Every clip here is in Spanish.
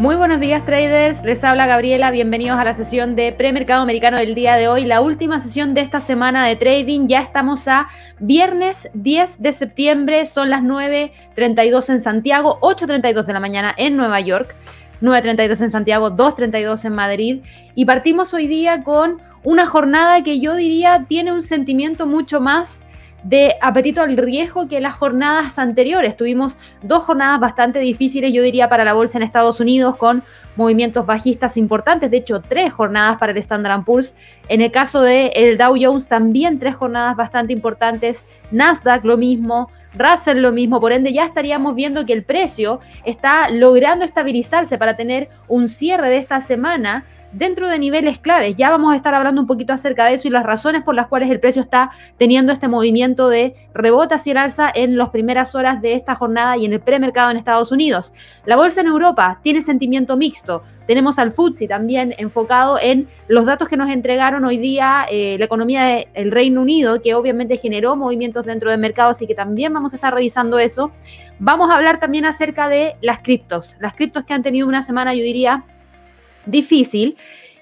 Muy buenos días traders, les habla Gabriela, bienvenidos a la sesión de premercado americano del día de hoy, la última sesión de esta semana de trading, ya estamos a viernes 10 de septiembre, son las 9.32 en Santiago, 8.32 de la mañana en Nueva York, 9.32 en Santiago, 2.32 en Madrid. Y partimos hoy día con una jornada que yo diría tiene un sentimiento mucho más de apetito al riesgo que las jornadas anteriores. Tuvimos dos jornadas bastante difíciles, yo diría, para la bolsa en Estados Unidos, con movimientos bajistas importantes, de hecho, tres jornadas para el Standard Poor's. En el caso del el Dow Jones, también tres jornadas bastante importantes. Nasdaq, lo mismo. Russell lo mismo, por ende ya estaríamos viendo que el precio está logrando estabilizarse para tener un cierre de esta semana dentro de niveles claves. Ya vamos a estar hablando un poquito acerca de eso y las razones por las cuales el precio está teniendo este movimiento de rebota hacia el alza en las primeras horas de esta jornada y en el premercado en Estados Unidos. La bolsa en Europa tiene sentimiento mixto. Tenemos al FTSE también enfocado en los datos que nos entregaron hoy día eh, la economía del Reino Unido, que obviamente generó movimientos dentro del mercado, así que también vamos a estar revisando eso. Vamos a hablar también acerca de las criptos, las criptos que han tenido una semana, yo diría, difícil,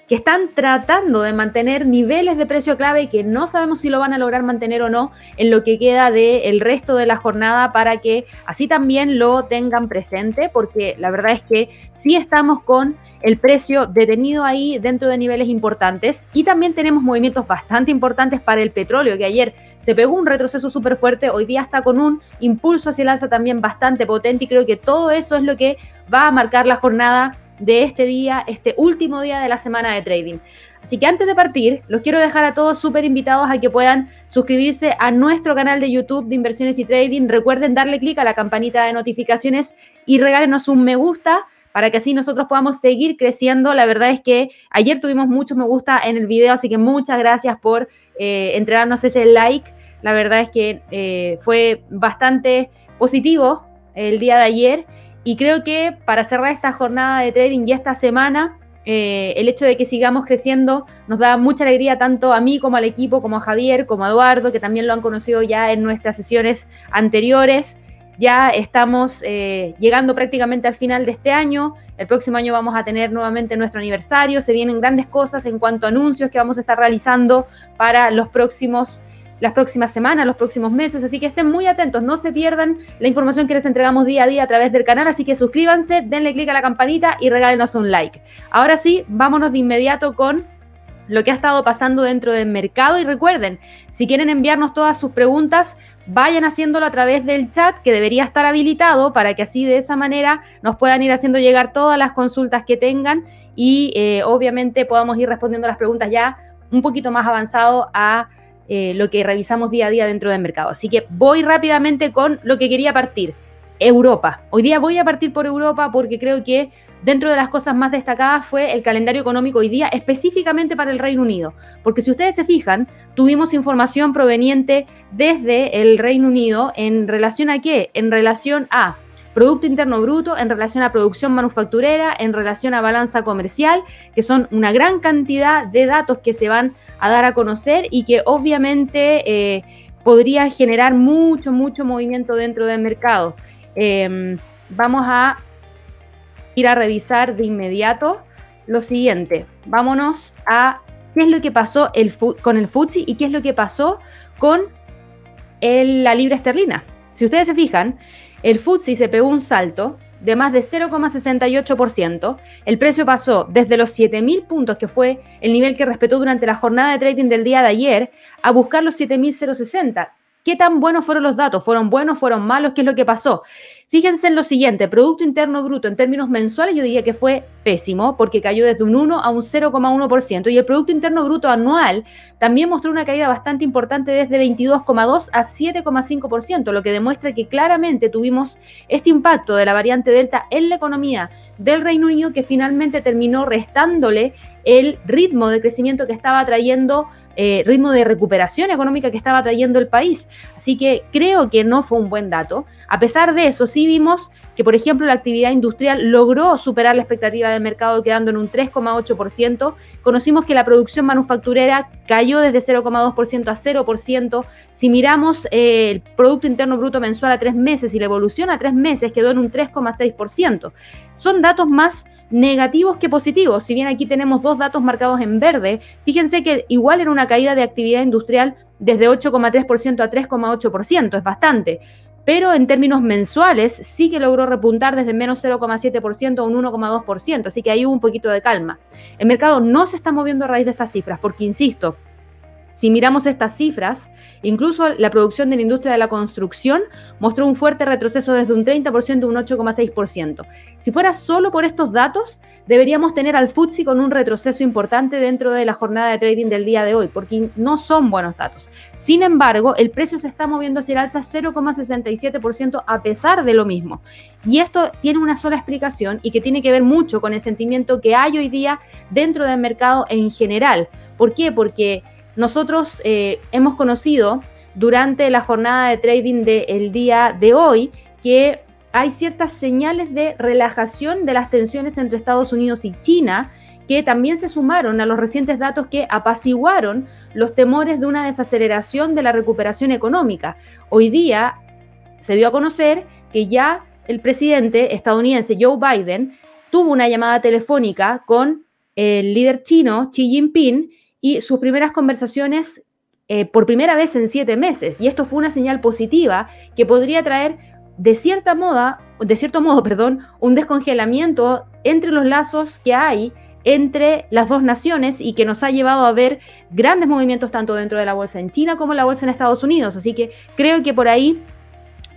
que están tratando de mantener niveles de precio clave y que no sabemos si lo van a lograr mantener o no en lo que queda del resto de la jornada para que así también lo tengan presente, porque la verdad es que sí estamos con el precio detenido ahí dentro de niveles importantes y también tenemos movimientos bastante importantes para el petróleo, que ayer se pegó un retroceso súper fuerte, hoy día está con un impulso hacia el alza también bastante potente y creo que todo eso es lo que va a marcar la jornada de este día, este último día de la semana de trading. Así que antes de partir, los quiero dejar a todos súper invitados a que puedan suscribirse a nuestro canal de YouTube de inversiones y trading. Recuerden darle clic a la campanita de notificaciones y regálenos un me gusta para que así nosotros podamos seguir creciendo. La verdad es que ayer tuvimos muchos me gusta en el video, así que muchas gracias por eh, entregarnos ese like. La verdad es que eh, fue bastante positivo el día de ayer y creo que para cerrar esta jornada de trading y esta semana, eh, el hecho de que sigamos creciendo nos da mucha alegría tanto a mí como al equipo, como a Javier, como a Eduardo, que también lo han conocido ya en nuestras sesiones anteriores. Ya estamos eh, llegando prácticamente al final de este año. El próximo año vamos a tener nuevamente nuestro aniversario. Se vienen grandes cosas en cuanto a anuncios que vamos a estar realizando para los próximos las próximas semanas, los próximos meses, así que estén muy atentos, no se pierdan la información que les entregamos día a día a través del canal, así que suscríbanse, denle clic a la campanita y regálenos un like. Ahora sí, vámonos de inmediato con lo que ha estado pasando dentro del mercado y recuerden, si quieren enviarnos todas sus preguntas, vayan haciéndolo a través del chat que debería estar habilitado para que así de esa manera nos puedan ir haciendo llegar todas las consultas que tengan y eh, obviamente podamos ir respondiendo las preguntas ya un poquito más avanzado a eh, lo que revisamos día a día dentro del mercado. Así que voy rápidamente con lo que quería partir. Europa. Hoy día voy a partir por Europa porque creo que dentro de las cosas más destacadas fue el calendario económico hoy día, específicamente para el Reino Unido. Porque si ustedes se fijan, tuvimos información proveniente desde el Reino Unido en relación a qué? En relación a Producto Interno Bruto en relación a producción manufacturera, en relación a balanza comercial, que son una gran cantidad de datos que se van a dar a conocer y que obviamente eh, podría generar mucho, mucho movimiento dentro del mercado. Em, vamos a ir a revisar de inmediato lo siguiente. Vámonos a qué es lo que pasó con el FTSE y qué es lo que pasó con la libra esterlina. Si ustedes se fijan, el FTSE se pegó un salto de más de 0,68%. El precio pasó desde los 7.000 puntos, que fue el nivel que respetó durante la jornada de trading del día de ayer, a buscar los 7.060. ¿Qué tan buenos fueron los datos? ¿Fueron buenos? ¿Fueron malos? ¿Qué es lo que pasó? Fíjense en lo siguiente, Producto Interno Bruto en términos mensuales yo diría que fue pésimo porque cayó desde un 1 a un 0,1% y el Producto Interno Bruto anual también mostró una caída bastante importante desde 22,2 a 7,5%, lo que demuestra que claramente tuvimos este impacto de la variante Delta en la economía del Reino Unido que finalmente terminó restándole el ritmo de crecimiento que estaba trayendo eh, ritmo de recuperación económica que estaba trayendo el país. Así que creo que no fue un buen dato. A pesar de eso, sí vimos que, por ejemplo, la actividad industrial logró superar la expectativa del mercado quedando en un 3,8%. Conocimos que la producción manufacturera cayó desde 0,2% a 0%. Si miramos eh, el Producto Interno Bruto mensual a tres meses y la evolución a tres meses quedó en un 3,6%. Son datos más negativos que positivos. Si bien aquí tenemos dos datos marcados en verde, fíjense que igual era una caída de actividad industrial desde 8,3% a 3,8%, es bastante. Pero en términos mensuales sí que logró repuntar desde menos 0,7% a un 1,2%, así que ahí hubo un poquito de calma. El mercado no se está moviendo a raíz de estas cifras, porque insisto, si miramos estas cifras, incluso la producción de la industria de la construcción mostró un fuerte retroceso desde un 30% a un 8,6%. Si fuera solo por estos datos, deberíamos tener al FTSE con un retroceso importante dentro de la jornada de trading del día de hoy, porque no son buenos datos. Sin embargo, el precio se está moviendo hacia el alza 0,67% a pesar de lo mismo. Y esto tiene una sola explicación y que tiene que ver mucho con el sentimiento que hay hoy día dentro del mercado en general. ¿Por qué? Porque nosotros eh, hemos conocido durante la jornada de trading del día de hoy que hay ciertas señales de relajación de las tensiones entre Estados Unidos y China que también se sumaron a los recientes datos que apaciguaron los temores de una desaceleración de la recuperación económica. Hoy día se dio a conocer que ya el presidente estadounidense Joe Biden tuvo una llamada telefónica con el líder chino Xi Jinping y sus primeras conversaciones eh, por primera vez en siete meses. Y esto fue una señal positiva que podría traer de cierta moda, de cierto modo, perdón, un descongelamiento entre los lazos que hay entre las dos naciones y que nos ha llevado a ver grandes movimientos tanto dentro de la bolsa en China como la bolsa en Estados Unidos. Así que creo que por ahí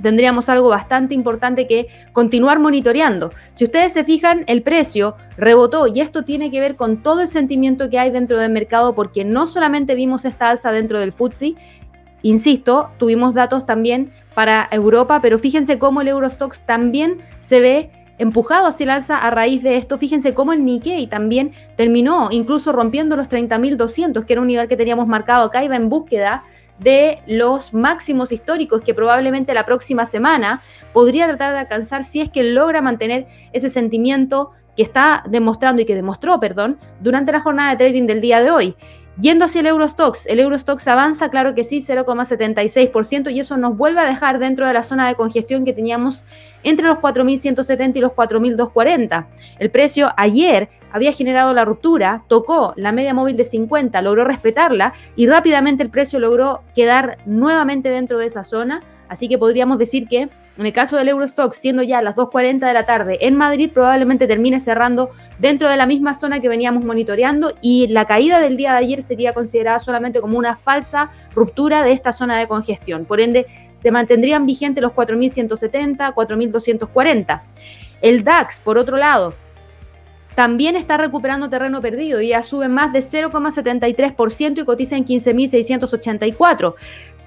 tendríamos algo bastante importante que continuar monitoreando. Si ustedes se fijan, el precio rebotó y esto tiene que ver con todo el sentimiento que hay dentro del mercado porque no solamente vimos esta alza dentro del FTSE, insisto, tuvimos datos también para Europa, pero fíjense cómo el Eurostox también se ve empujado hacia el alza a raíz de esto. Fíjense cómo el Nikkei también terminó incluso rompiendo los 30.200, que era un nivel que teníamos marcado acá, iba en búsqueda de los máximos históricos que probablemente la próxima semana podría tratar de alcanzar si es que logra mantener ese sentimiento que está demostrando y que demostró, perdón, durante la jornada de trading del día de hoy. Yendo hacia el Eurostox, el Eurostox avanza, claro que sí, 0,76% y eso nos vuelve a dejar dentro de la zona de congestión que teníamos entre los 4.170 y los 4.240. El precio ayer había generado la ruptura, tocó la media móvil de 50, logró respetarla y rápidamente el precio logró quedar nuevamente dentro de esa zona. Así que podríamos decir que en el caso del Eurostock, siendo ya las 2.40 de la tarde en Madrid, probablemente termine cerrando dentro de la misma zona que veníamos monitoreando y la caída del día de ayer sería considerada solamente como una falsa ruptura de esta zona de congestión. Por ende, se mantendrían vigentes los 4.170, 4.240. El DAX, por otro lado, también está recuperando terreno perdido y ya sube más de 0,73% y cotiza en 15.684.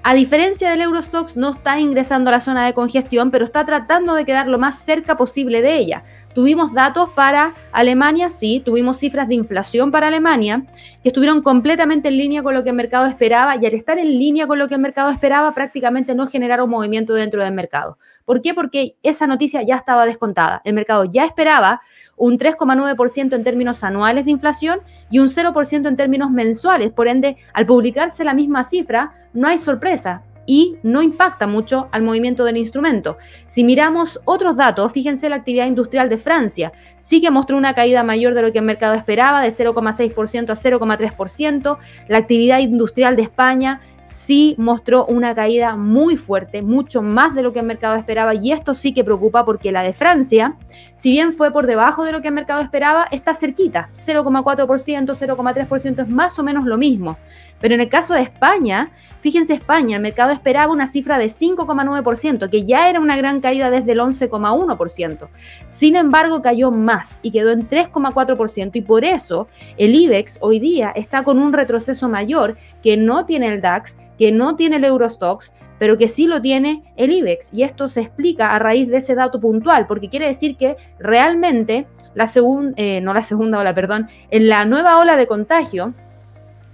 A diferencia del Eurostox, no está ingresando a la zona de congestión, pero está tratando de quedar lo más cerca posible de ella. Tuvimos datos para Alemania, sí, tuvimos cifras de inflación para Alemania, que estuvieron completamente en línea con lo que el mercado esperaba y al estar en línea con lo que el mercado esperaba, prácticamente no generaron movimiento dentro del mercado. ¿Por qué? Porque esa noticia ya estaba descontada. El mercado ya esperaba un 3,9% en términos anuales de inflación y un 0% en términos mensuales. Por ende, al publicarse la misma cifra, no hay sorpresa y no impacta mucho al movimiento del instrumento. Si miramos otros datos, fíjense la actividad industrial de Francia, sí que mostró una caída mayor de lo que el mercado esperaba, de 0,6% a 0,3%. La actividad industrial de España sí mostró una caída muy fuerte, mucho más de lo que el mercado esperaba y esto sí que preocupa porque la de Francia, si bien fue por debajo de lo que el mercado esperaba, está cerquita, 0,4%, 0,3% es más o menos lo mismo. Pero en el caso de España, fíjense España, el mercado esperaba una cifra de 5,9%, que ya era una gran caída desde el 11,1%. Sin embargo, cayó más y quedó en 3,4% y por eso el IBEX hoy día está con un retroceso mayor que no tiene el DAX, que no tiene el Eurostox, pero que sí lo tiene el IBEX. Y esto se explica a raíz de ese dato puntual, porque quiere decir que realmente la segunda, eh, no la segunda ola, perdón, en la nueva ola de contagio,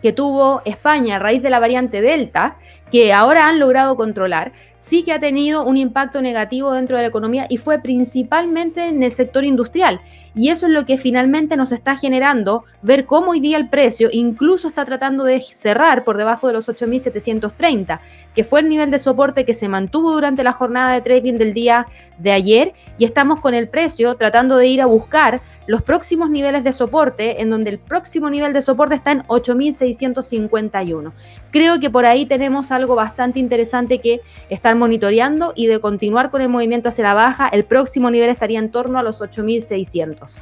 que tuvo España a raíz de la variante Delta, que ahora han logrado controlar, sí que ha tenido un impacto negativo dentro de la economía y fue principalmente en el sector industrial. Y eso es lo que finalmente nos está generando ver cómo hoy día el precio incluso está tratando de cerrar por debajo de los 8.730, que fue el nivel de soporte que se mantuvo durante la jornada de trading del día de ayer. Y estamos con el precio tratando de ir a buscar los próximos niveles de soporte, en donde el próximo nivel de soporte está en 8.651. Creo que por ahí tenemos algo bastante interesante que está monitoreando y de continuar con el movimiento hacia la baja, el próximo nivel estaría en torno a los 8.600.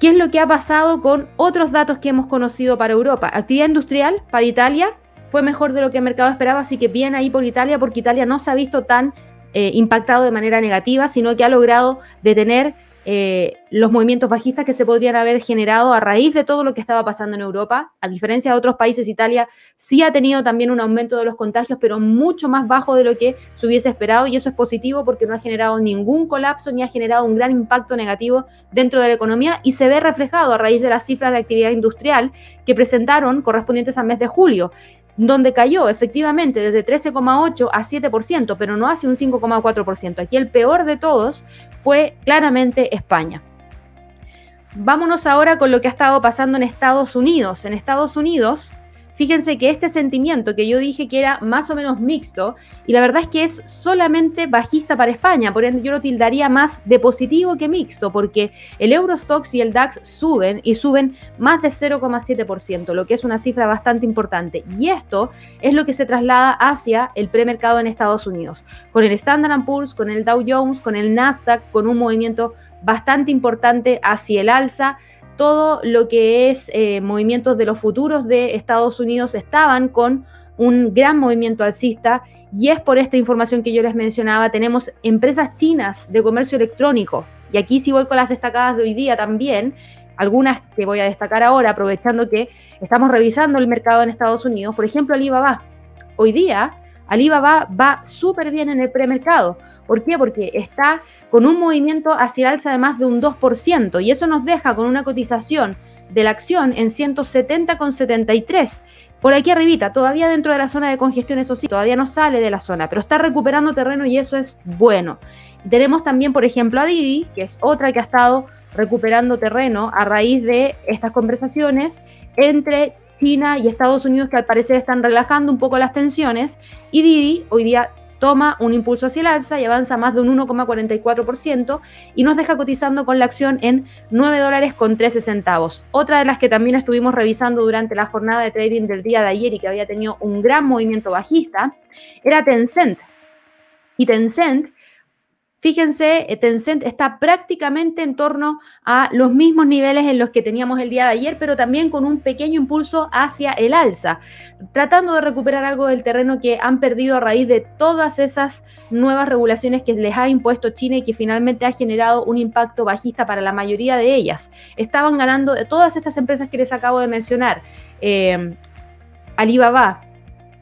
¿Qué es lo que ha pasado con otros datos que hemos conocido para Europa? Actividad industrial para Italia fue mejor de lo que el mercado esperaba, así que bien ahí por Italia, porque Italia no se ha visto tan eh, impactado de manera negativa, sino que ha logrado detener eh, los movimientos bajistas que se podrían haber generado a raíz de todo lo que estaba pasando en Europa. A diferencia de otros países, Italia sí ha tenido también un aumento de los contagios, pero mucho más bajo de lo que se hubiese esperado y eso es positivo porque no ha generado ningún colapso ni ha generado un gran impacto negativo dentro de la economía y se ve reflejado a raíz de las cifras de actividad industrial que presentaron correspondientes al mes de julio donde cayó efectivamente desde 13,8 a 7%, pero no hace un 5,4%. Aquí el peor de todos fue claramente España. Vámonos ahora con lo que ha estado pasando en Estados Unidos. En Estados Unidos, Fíjense que este sentimiento que yo dije que era más o menos mixto, y la verdad es que es solamente bajista para España, por ende yo lo tildaría más de positivo que mixto, porque el Eurostox y el DAX suben y suben más de 0,7%, lo que es una cifra bastante importante. Y esto es lo que se traslada hacia el premercado en Estados Unidos, con el Standard Poor's, con el Dow Jones, con el Nasdaq, con un movimiento bastante importante hacia el alza todo lo que es eh, movimientos de los futuros de Estados Unidos estaban con un gran movimiento alcista y es por esta información que yo les mencionaba, tenemos empresas chinas de comercio electrónico y aquí sí voy con las destacadas de hoy día también, algunas que voy a destacar ahora aprovechando que estamos revisando el mercado en Estados Unidos, por ejemplo Alibaba. Hoy día Alibaba va súper bien en el premercado. ¿Por qué? Porque está con un movimiento hacia el alza de más de un 2% y eso nos deja con una cotización de la acción en 170,73. Por aquí arribita, todavía dentro de la zona de congestión, eso sí, todavía no sale de la zona, pero está recuperando terreno y eso es bueno. tenemos también, por ejemplo, a Didi, que es otra que ha estado recuperando terreno a raíz de estas conversaciones entre China y Estados Unidos que al parecer están relajando un poco las tensiones y Didi hoy día toma un impulso hacia el alza y avanza más de un 1,44% y nos deja cotizando con la acción en 9 dólares con 13 centavos. Otra de las que también estuvimos revisando durante la jornada de trading del día de ayer y que había tenido un gran movimiento bajista era Tencent. Y Tencent Fíjense, eh, Tencent está prácticamente en torno a los mismos niveles en los que teníamos el día de ayer, pero también con un pequeño impulso hacia el alza, tratando de recuperar algo del terreno que han perdido a raíz de todas esas nuevas regulaciones que les ha impuesto China y que finalmente ha generado un impacto bajista para la mayoría de ellas. Estaban ganando de todas estas empresas que les acabo de mencionar, eh, Alibaba,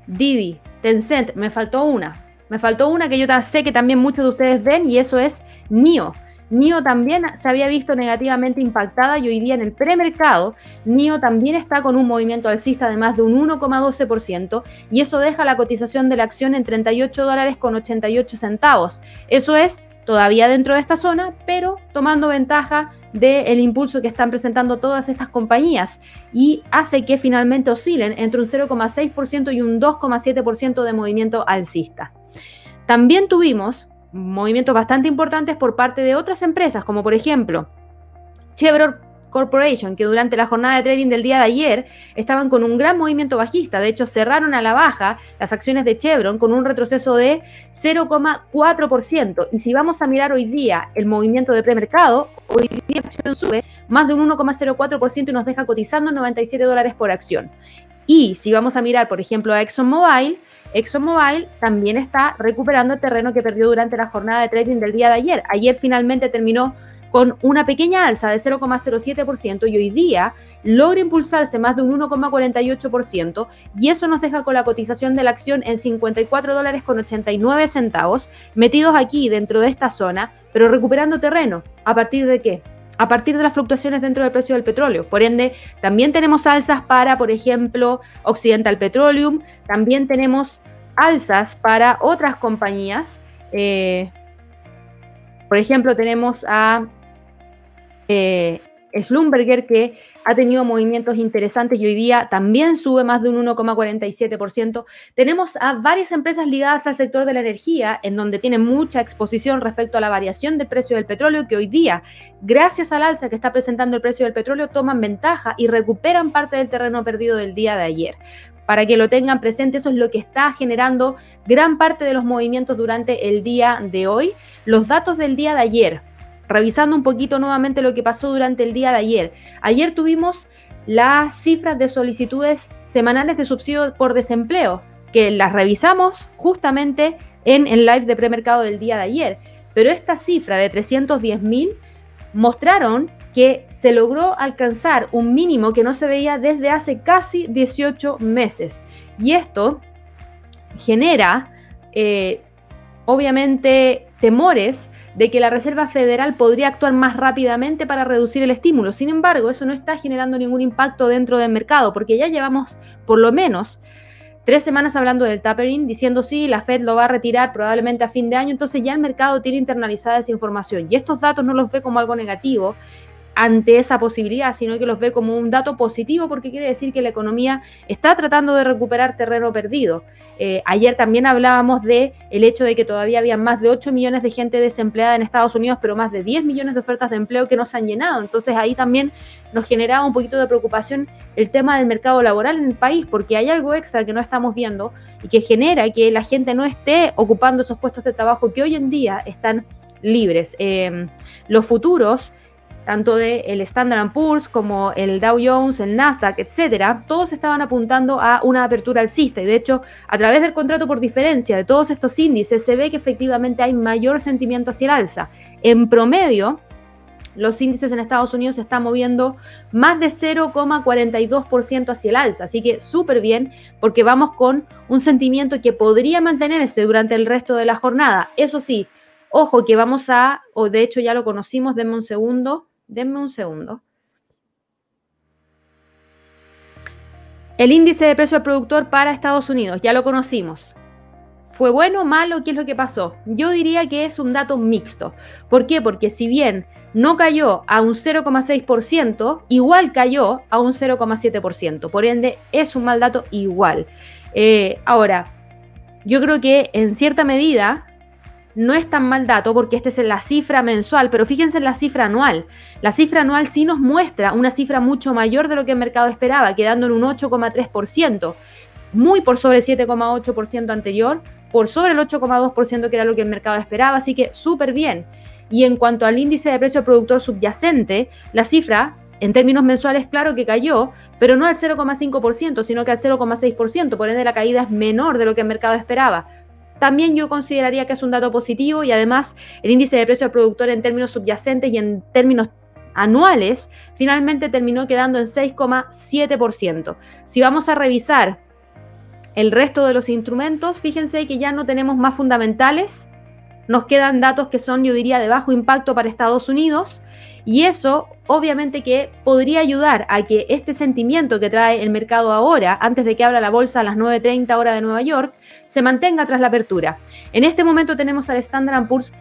Didi, Tencent, me faltó una, me faltó una que yo sé que también muchos de ustedes ven y eso es NIO. NIO también se había visto negativamente impactada y hoy día en el premercado, NIO también está con un movimiento alcista de más de un 1,12% y eso deja la cotización de la acción en 38 dólares con 88 centavos. Eso es todavía dentro de esta zona, pero tomando ventaja del impulso que están presentando todas estas compañías y hace que finalmente oscilen entre un 0,6% y un 2,7% de movimiento alcista. También tuvimos movimientos bastante importantes por parte de otras empresas, como por ejemplo Chevron Corporation, que durante la jornada de trading del día de ayer estaban con un gran movimiento bajista. De hecho, cerraron a la baja las acciones de Chevron con un retroceso de 0,4%. Y si vamos a mirar hoy día el movimiento de premercado, hoy día la acción sube más de un 1,04% y nos deja cotizando 97 dólares por acción. Y si vamos a mirar, por ejemplo, a ExxonMobil, ExxonMobil también está recuperando el terreno que perdió durante la jornada de trading del día de ayer. Ayer finalmente terminó con una pequeña alza de 0,07% y hoy día logra impulsarse más de un 1,48% y eso nos deja con la cotización de la acción en 54 dólares con 89 centavos, metidos aquí dentro de esta zona, pero recuperando terreno. ¿A partir de qué? A partir de las fluctuaciones dentro del precio del petróleo. Por ende, también tenemos alzas para, por ejemplo, Occidental Petroleum, también tenemos alzas para otras compañías. Eh, por ejemplo, tenemos a eh, Schlumberger que ha tenido movimientos interesantes y hoy día también sube más de un 1,47%. Tenemos a varias empresas ligadas al sector de la energía, en donde tienen mucha exposición respecto a la variación del precio del petróleo, que hoy día, gracias al alza que está presentando el precio del petróleo, toman ventaja y recuperan parte del terreno perdido del día de ayer. Para que lo tengan presente, eso es lo que está generando gran parte de los movimientos durante el día de hoy. Los datos del día de ayer, revisando un poquito nuevamente lo que pasó durante el día de ayer. Ayer tuvimos las cifras de solicitudes semanales de subsidio por desempleo, que las revisamos justamente en el live de premercado del día de ayer. Pero esta cifra de 310 mil mostraron que se logró alcanzar un mínimo que no se veía desde hace casi 18 meses. Y esto genera, eh, obviamente, temores de que la Reserva Federal podría actuar más rápidamente para reducir el estímulo. Sin embargo, eso no está generando ningún impacto dentro del mercado, porque ya llevamos por lo menos tres semanas hablando del tapering, diciendo sí, la Fed lo va a retirar probablemente a fin de año, entonces ya el mercado tiene internalizada esa información y estos datos no los ve como algo negativo ante esa posibilidad, sino que los ve como un dato positivo porque quiere decir que la economía está tratando de recuperar terreno perdido. Eh, ayer también hablábamos de el hecho de que todavía había más de 8 millones de gente desempleada en Estados Unidos, pero más de 10 millones de ofertas de empleo que no se han llenado. Entonces ahí también nos generaba un poquito de preocupación el tema del mercado laboral en el país, porque hay algo extra que no estamos viendo y que genera que la gente no esté ocupando esos puestos de trabajo que hoy en día están libres. Eh, los futuros tanto de el Standard Poor's como el Dow Jones, el Nasdaq, etcétera, todos estaban apuntando a una apertura alcista y de hecho, a través del contrato por diferencia de todos estos índices se ve que efectivamente hay mayor sentimiento hacia el alza. En promedio, los índices en Estados Unidos se están moviendo más de 0,42% hacia el alza, así que súper bien porque vamos con un sentimiento que podría mantenerse durante el resto de la jornada. Eso sí, ojo que vamos a, o de hecho ya lo conocimos, denme un segundo, Denme un segundo. El índice de precio al productor para Estados Unidos, ya lo conocimos. ¿Fue bueno o malo? ¿Qué es lo que pasó? Yo diría que es un dato mixto. ¿Por qué? Porque si bien no cayó a un 0,6%, igual cayó a un 0,7%. Por ende, es un mal dato igual. Eh, ahora, yo creo que en cierta medida no es tan mal dato porque esta es la cifra mensual, pero fíjense en la cifra anual. La cifra anual sí nos muestra una cifra mucho mayor de lo que el mercado esperaba, quedando en un 8,3%, muy por sobre el 7,8% anterior, por sobre el 8,2% que era lo que el mercado esperaba, así que súper bien. Y en cuanto al índice de precio productor subyacente, la cifra en términos mensuales, claro que cayó, pero no al 0,5%, sino que al 0,6%, por ende la caída es menor de lo que el mercado esperaba también yo consideraría que es un dato positivo y además el índice de precio al productor en términos subyacentes y en términos anuales finalmente terminó quedando en 6,7%. Si vamos a revisar el resto de los instrumentos, fíjense que ya no tenemos más fundamentales, nos quedan datos que son, yo diría, de bajo impacto para Estados Unidos y eso obviamente que podría ayudar a que este sentimiento que trae el mercado ahora, antes de que abra la bolsa a las 9.30 hora de Nueva York, se mantenga tras la apertura. En este momento tenemos al Standard Poor's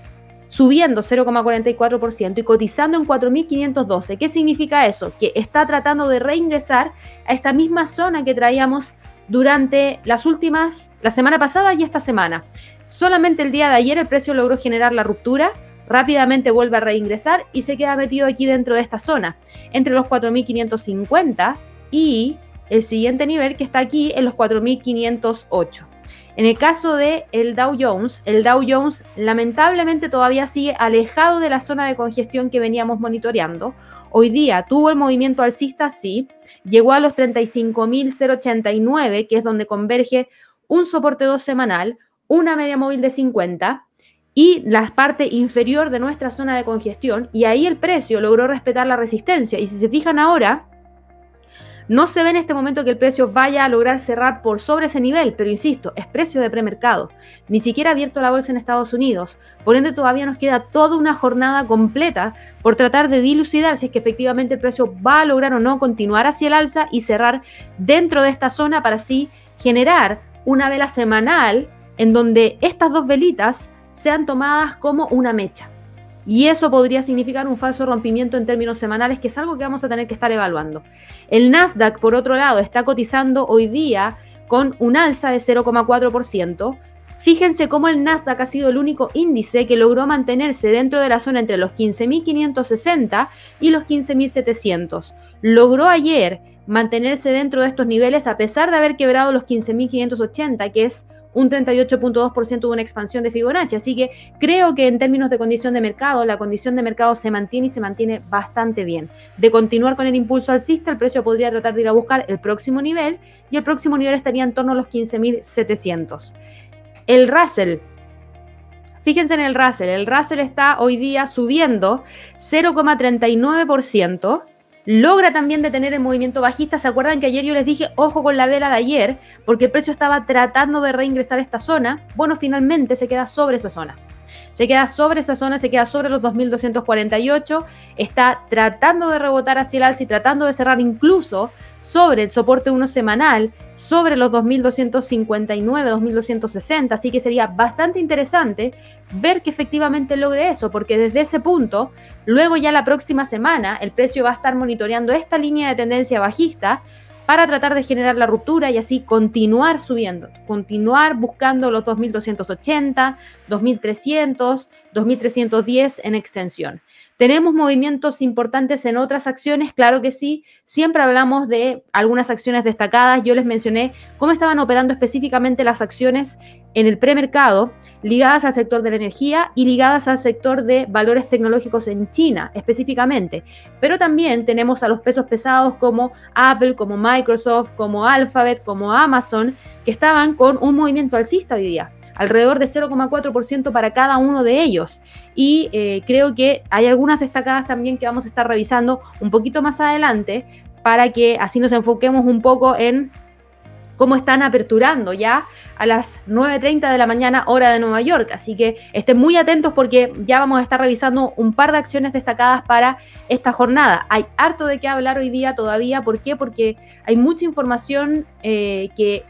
subiendo 0,44% y cotizando en 4.512. ¿Qué significa eso? Que está tratando de reingresar a esta misma zona que traíamos durante las últimas, la semana pasada y esta semana. Solamente el día de ayer el precio logró generar la ruptura rápidamente vuelve a reingresar y se queda metido aquí dentro de esta zona, entre los 4.550 y el siguiente nivel que está aquí en los 4.508. En el caso de el Dow Jones, el Dow Jones lamentablemente todavía sigue alejado de la zona de congestión que veníamos monitoreando. Hoy día tuvo el movimiento alcista, sí, llegó a los 35.089, que es donde converge un soporte 2 semanal, una media móvil de 50 y la parte inferior de nuestra zona de congestión y ahí el precio logró respetar la resistencia. Y si se fijan ahora, No se ve en este momento que el precio vaya a lograr cerrar por sobre ese nivel, pero insisto, es precio de premercado. Ni siquiera ha abierto la bolsa en Estados Unidos. Por ende, todavía nos queda toda una jornada completa por tratar de dilucidar si es que efectivamente el precio va a lograr o no continuar hacia el alza y cerrar dentro de esta zona para así generar una vela semanal en donde estas dos velitas sean tomadas como una mecha. Y eso podría significar un falso rompimiento en términos semanales, que es algo que vamos a tener que estar evaluando. El Nasdaq, por otro lado, está cotizando hoy día con un alza de 0,4%. Fíjense cómo el Nasdaq ha sido el único índice que logró mantenerse dentro de la zona entre los 15.560 y los 15.700. Logró ayer mantenerse dentro de estos niveles a pesar de haber quebrado los 15.580, que es un 38.2% de una expansión de Fibonacci. Así que creo que en términos de condición de mercado, la condición de mercado se mantiene y se mantiene bastante bien. De continuar con el impulso alcista, el precio podría tratar de ir a buscar el próximo nivel y el próximo nivel estaría en torno a los 15.700. El Russell. Fíjense en el Russell. El Russell está hoy día subiendo 0,39% logra también detener el movimiento bajista. ¿Se acuerdan que ayer yo les dije, ojo con la vela de ayer, porque el precio estaba tratando de reingresar a esta zona? Bueno, finalmente se queda sobre esa zona. Se queda sobre esa zona, se queda sobre los 2.248, está tratando de rebotar hacia el alza y tratando de cerrar incluso sobre el soporte 1 semanal, sobre los 2.259, 2.260, así que sería bastante interesante ver que efectivamente logre eso, porque desde ese punto, luego ya la próxima semana, el precio va a estar monitoreando esta línea de tendencia bajista para tratar de generar la ruptura y así continuar subiendo, continuar buscando los 2280, 2300, 2310 en extensión. ¿Tenemos movimientos importantes en otras acciones? Claro que sí. Siempre hablamos de algunas acciones destacadas. Yo les mencioné cómo estaban operando específicamente las acciones en el premercado ligadas al sector de la energía y ligadas al sector de valores tecnológicos en China específicamente. Pero también tenemos a los pesos pesados como Apple, como Microsoft, como Alphabet, como Amazon, que estaban con un movimiento alcista hoy día alrededor de 0,4% para cada uno de ellos. Y eh, creo que hay algunas destacadas también que vamos a estar revisando un poquito más adelante para que así nos enfoquemos un poco en cómo están aperturando ya a las 9.30 de la mañana hora de Nueva York. Así que estén muy atentos porque ya vamos a estar revisando un par de acciones destacadas para esta jornada. Hay harto de qué hablar hoy día todavía. ¿Por qué? Porque hay mucha información eh, que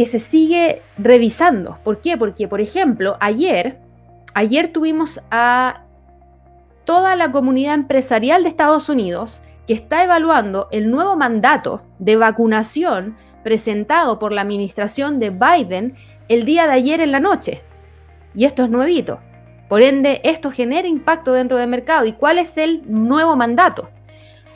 que se sigue revisando. ¿Por qué? Porque, por ejemplo, ayer, ayer tuvimos a toda la comunidad empresarial de Estados Unidos que está evaluando el nuevo mandato de vacunación presentado por la administración de Biden el día de ayer en la noche. Y esto es nuevito. Por ende, esto genera impacto dentro del mercado. ¿Y cuál es el nuevo mandato?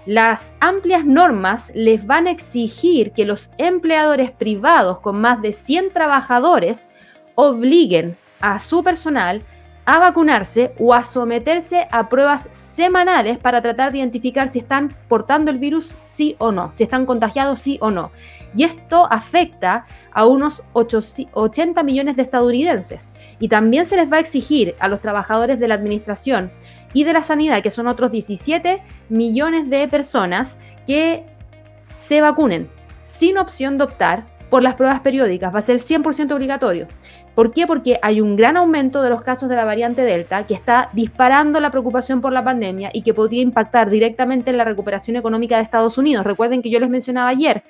Las amplias normas les van a exigir que los empleadores privados con más de 100 trabajadores obliguen a su personal a vacunarse o a someterse a pruebas semanales para tratar de identificar si están portando el virus sí o no, si están contagiados sí o no. Y esto afecta a unos 80 millones de estadounidenses. Y también se les va a exigir a los trabajadores de la administración y de la sanidad, que son otros 17 millones de personas que se vacunen sin opción de optar por las pruebas periódicas. Va a ser 100% obligatorio. ¿Por qué? Porque hay un gran aumento de los casos de la variante Delta que está disparando la preocupación por la pandemia y que podría impactar directamente en la recuperación económica de Estados Unidos. Recuerden que yo les mencionaba ayer,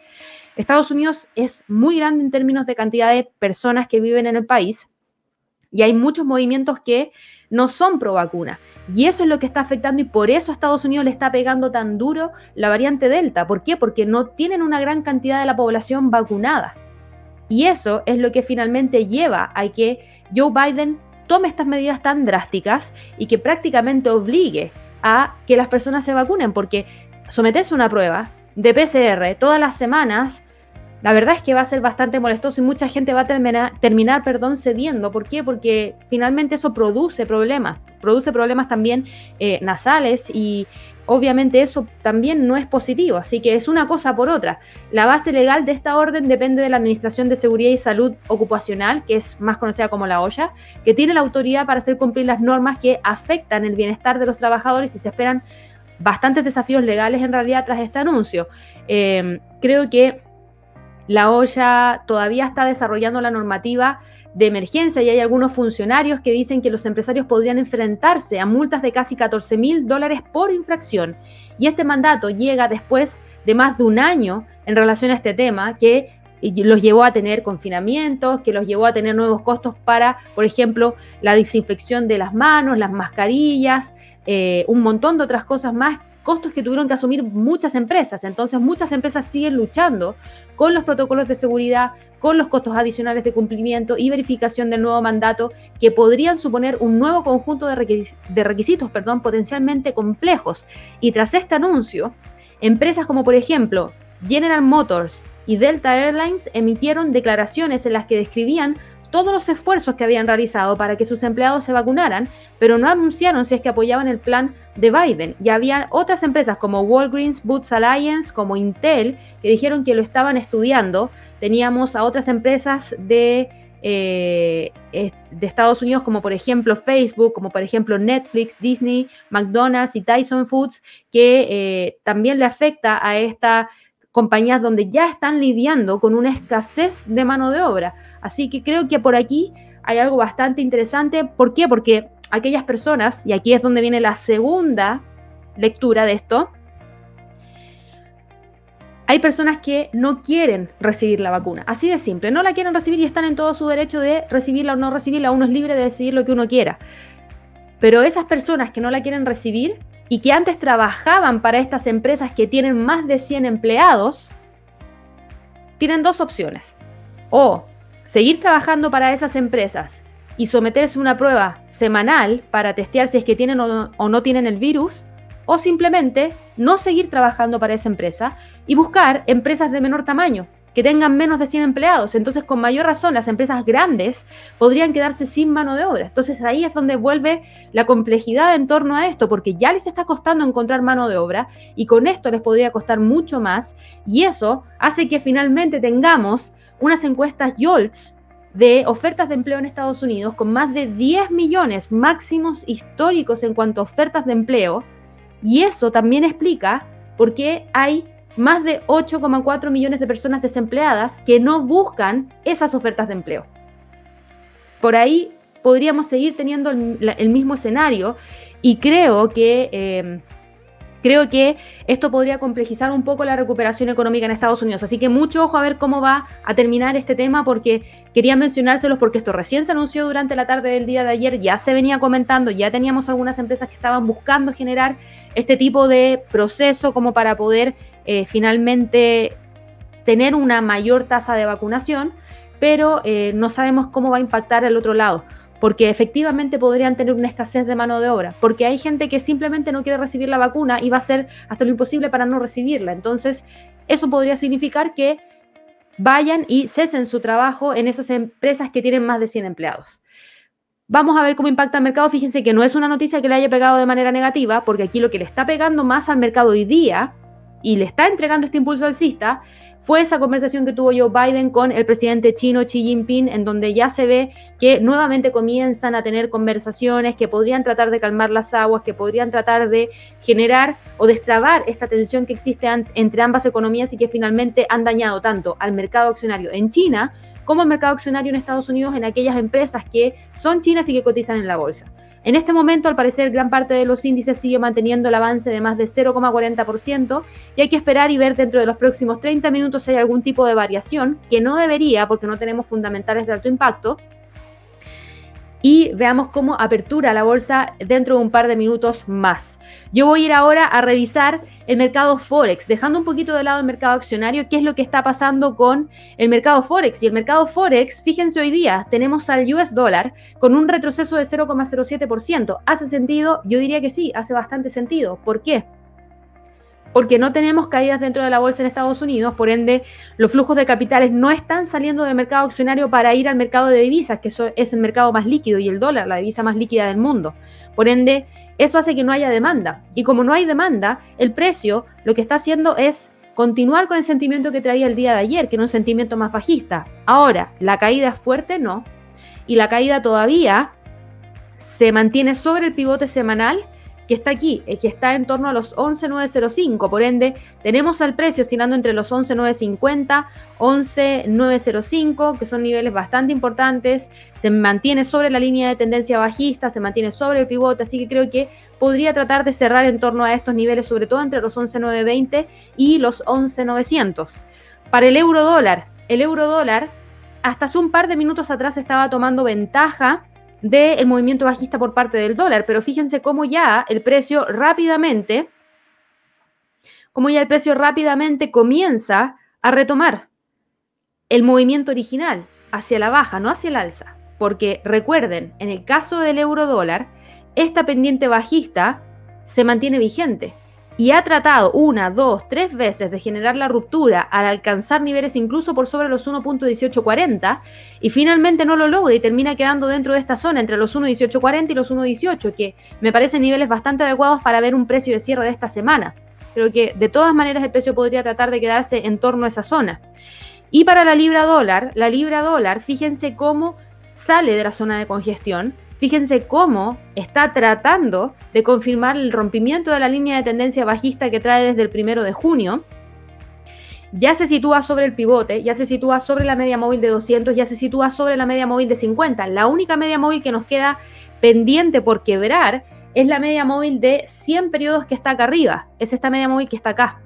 Estados Unidos es muy grande en términos de cantidad de personas que viven en el país y hay muchos movimientos que no son pro vacuna. Y eso es lo que está afectando y por eso a Estados Unidos le está pegando tan duro la variante Delta. ¿Por qué? Porque no tienen una gran cantidad de la población vacunada. Y eso es lo que finalmente lleva a que Joe Biden tome estas medidas tan drásticas y que prácticamente obligue a que las personas se vacunen, porque someterse a una prueba de PCR todas las semanas, la verdad es que va a ser bastante molestoso y mucha gente va a terminar, terminar perdón, cediendo. ¿Por qué? Porque finalmente eso produce problemas, produce problemas también eh, nasales y obviamente eso también no es positivo, así que es una cosa por otra. La base legal de esta orden depende de la Administración de Seguridad y Salud Ocupacional, que es más conocida como la OSHA, que tiene la autoridad para hacer cumplir las normas que afectan el bienestar de los trabajadores y se esperan bastantes desafíos legales en realidad tras este anuncio. Em, creo que la olla todavía está desarrollando la normativa de emergencia y hay algunos funcionarios que dicen que los empresarios podrían enfrentarse a multas de casi 14 mil dólares por infracción. Y este mandato llega después de más de un año en relación a este tema que los llevó a tener confinamientos, que los llevó a tener nuevos costos para, por ejemplo, la desinfección de las manos, las mascarillas, eh, un montón de otras cosas más costos que tuvieron que asumir muchas empresas. Entonces muchas empresas siguen luchando con los protocolos de seguridad, con los costos adicionales de cumplimiento y verificación del nuevo mandato que podrían suponer un nuevo conjunto de, requisitos, perdón, potencialmente complejos. Y tras este anuncio, empresas como por ejemplo General Motors y Delta Airlines emitieron declaraciones en las que describían todos los esfuerzos que habían realizado para que sus empleados se vacunaran, pero no anunciaron si es que apoyaban el plan de Biden. Y había otras empresas como Walgreens, Boots Alliance, como Intel, que dijeron que lo estaban estudiando. Teníamos a otras empresas de, eh, Estados Unidos, como por ejemplo Facebook, como por ejemplo Netflix, Disney, McDonald's y Tyson Foods, que eh, también le afecta a esta compañías donde ya están lidiando con una escasez de mano de obra. Así que creo que por aquí hay algo bastante interesante. ¿Por qué? Porque aquellas personas, y aquí es donde viene la segunda lectura de esto, hay personas que no quieren recibir la vacuna. Así de simple, no la quieren recibir y están en todo su derecho de recibirla o no recibirla. Uno es libre de decidir lo que uno quiera. Pero esas personas que no la quieren recibir y que antes trabajaban para estas empresas que tienen más de 100 empleados, tienen dos opciones. O seguir trabajando para esas empresas y someterse a una prueba semanal para testear si es que tienen o no, tienen el virus, o simplemente no seguir trabajando para esa empresa y buscar empresas de menor tamaño, que tengan menos de 100 empleados. Entonces, con mayor razón, las empresas grandes podrían quedarse sin mano de obra. Entonces, ahí es donde vuelve la complejidad en torno a esto, porque ya les está costando encontrar mano de obra y con esto les podría costar mucho más. Y eso hace que finalmente tengamos unas encuestas YOLTS de ofertas de empleo en Estados Unidos con más de 10 millones máximos históricos en cuanto a ofertas de empleo. Y eso también explica por qué hay más de 8,4 millones de personas desempleadas que no buscan esas ofertas de empleo. Por ahí podríamos seguir teniendo el, mismo escenario y creo que eh, Creo que esto podría complejizar un poco la recuperación económica en Estados Unidos. Así que mucho ojo a ver cómo va a terminar este tema porque quería mencionárselos porque esto recién se anunció durante la tarde del día de ayer, ya se venía comentando, ya teníamos algunas empresas que estaban buscando generar este tipo de proceso como para poder eh, finalmente tener una mayor tasa de vacunación, pero eh, no sabemos cómo va a impactar el otro lado porque efectivamente podrían tener una escasez de mano de obra, porque hay gente que simplemente no quiere recibir la vacuna y va a hacer hasta lo imposible para no recibirla. Entonces, eso podría significar que vayan y cesen su trabajo en esas empresas que tienen más de 100 empleados. Vamos a ver cómo impacta el mercado. Fíjense que no es una noticia que le haya pegado de manera negativa, porque aquí lo que le está pegando más al mercado hoy día y le está entregando este impulso alcista fue esa conversación que tuvo Joe Biden con el presidente chino Xi Jinping, en donde ya se ve que nuevamente comienzan a tener conversaciones que podrían tratar de calmar las aguas, que podrían tratar de generar o destrabar esta tensión que existe entre ambas economías y que finalmente han dañado tanto al mercado accionario en China como al mercado accionario en Estados Unidos en aquellas empresas que son chinas y que cotizan en la bolsa. En este momento, al parecer, gran parte de los índices sigue manteniendo el avance de más de 0,40% y hay que esperar y ver dentro de los próximos 30 minutos si hay algún tipo de variación, que no debería porque no tenemos fundamentales de alto impacto, y veamos cómo apertura la bolsa dentro de un par de minutos más. Yo voy a ir ahora a revisar el mercado Forex, dejando un poquito de lado el mercado accionario, qué es lo que está pasando con el mercado Forex. Y el mercado Forex, fíjense hoy día, tenemos al US dólar con un retroceso de 0,07%. ¿Hace sentido? Yo diría que sí, hace bastante sentido. ¿Por qué? Porque no tenemos caídas dentro de la bolsa en Estados Unidos, por ende los flujos de capitales no están saliendo del mercado accionario para ir al mercado de divisas, que eso es el mercado más líquido y el dólar, la divisa más líquida del mundo. Por ende, eso hace que no haya demanda. Y como no hay demanda, el precio lo que está haciendo es continuar con el sentimiento que traía el día de ayer, que era un sentimiento más bajista. Ahora, la caída es fuerte, no. Y la caída todavía se mantiene sobre el pivote semanal que está aquí, eh, que está en torno a los 11,905. Por ende, tenemos al precio oscilando entre los 11,950, 11,905, que son niveles bastante importantes. Se mantiene sobre la línea de tendencia bajista, se mantiene sobre el pivote, así que creo que podría tratar de cerrar en torno a estos niveles, sobre todo entre los 11,920 y los 11,900. Para el euro dólar, el euro dólar hasta hace un par de minutos atrás estaba tomando ventaja del movimiento bajista por parte del dólar, pero fíjense cómo ya el precio rápidamente, cómo ya el precio rápidamente comienza a retomar el movimiento original hacia la baja, no hacia el alza, porque recuerden, en el caso del euro dólar, esta pendiente bajista se mantiene vigente y ha tratado una, dos, tres veces de generar la ruptura al alcanzar niveles incluso por sobre los 1.1840 y finalmente no lo logra y termina quedando dentro de esta zona entre los 1.1840 y los 1.18, que me parecen niveles bastante adecuados para ver un precio de cierre de esta semana. Creo que de todas maneras el precio podría tratar de quedarse en torno a esa zona. Y para la libra dólar, la libra dólar, fíjense cómo sale de la zona de congestión Fíjense cómo está tratando de confirmar el rompimiento de la línea de tendencia bajista que trae desde el primero de junio. Ya se sitúa sobre el pivote, ya se sitúa sobre la media móvil de 200, ya se sitúa sobre la media móvil de 50. La única media móvil que nos queda pendiente por quebrar es la media móvil de 100 periodos que está acá arriba. Es esta media móvil que está acá.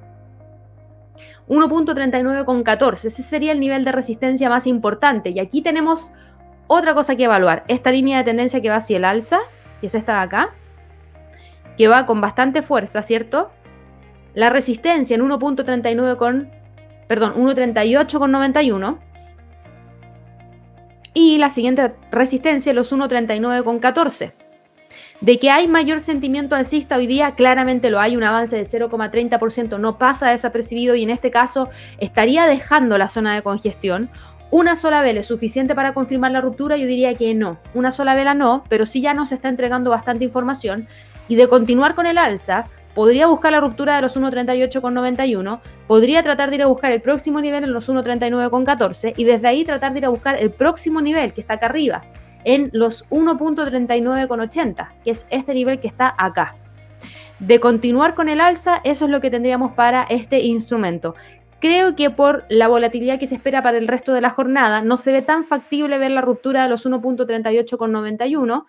1.39,14. Ese sería el nivel de resistencia más importante. Y aquí tenemos otra cosa que evaluar, esta línea de tendencia que va hacia el alza, que es esta de acá, que va con bastante fuerza, ¿cierto? La resistencia en 1.39 con, perdón, 1.38 con 91. Y la siguiente resistencia, los 1.39 con 14. De que hay mayor sentimiento alcista hoy día, claramente lo hay, un avance de 0,30%, no pasa desapercibido y en este caso estaría dejando la zona de congestión ¿Una sola vela es suficiente para confirmar la ruptura? Yo diría que no. Una sola vela no, pero sí ya nos está entregando bastante información. Y de continuar con el alza, podría buscar la ruptura de los 1.38,91, podría tratar de ir a buscar el próximo nivel en los 1.39,14 y desde ahí tratar de ir a buscar el próximo nivel que está acá arriba, en los 1.39,80, que es este nivel que está acá. De continuar con el alza, eso es lo que tendríamos para este instrumento. Creo que por la volatilidad que se espera para el resto de la jornada, no se ve tan factible ver la ruptura de los 1.38,91,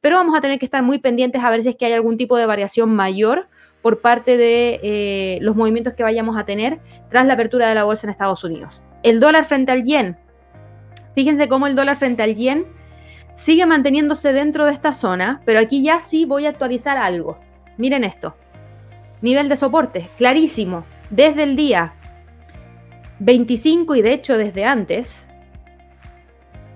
pero vamos a tener que estar muy pendientes a ver si es que hay algún tipo de variación mayor por parte de eh, los movimientos que vayamos a tener tras la apertura de la bolsa en Estados Unidos. El dólar frente al yen. Fíjense cómo el dólar frente al yen sigue manteniéndose dentro de esta zona, pero aquí ya sí voy a actualizar algo. Miren esto. Nivel de soporte, clarísimo. Desde el día 25 y de hecho desde antes,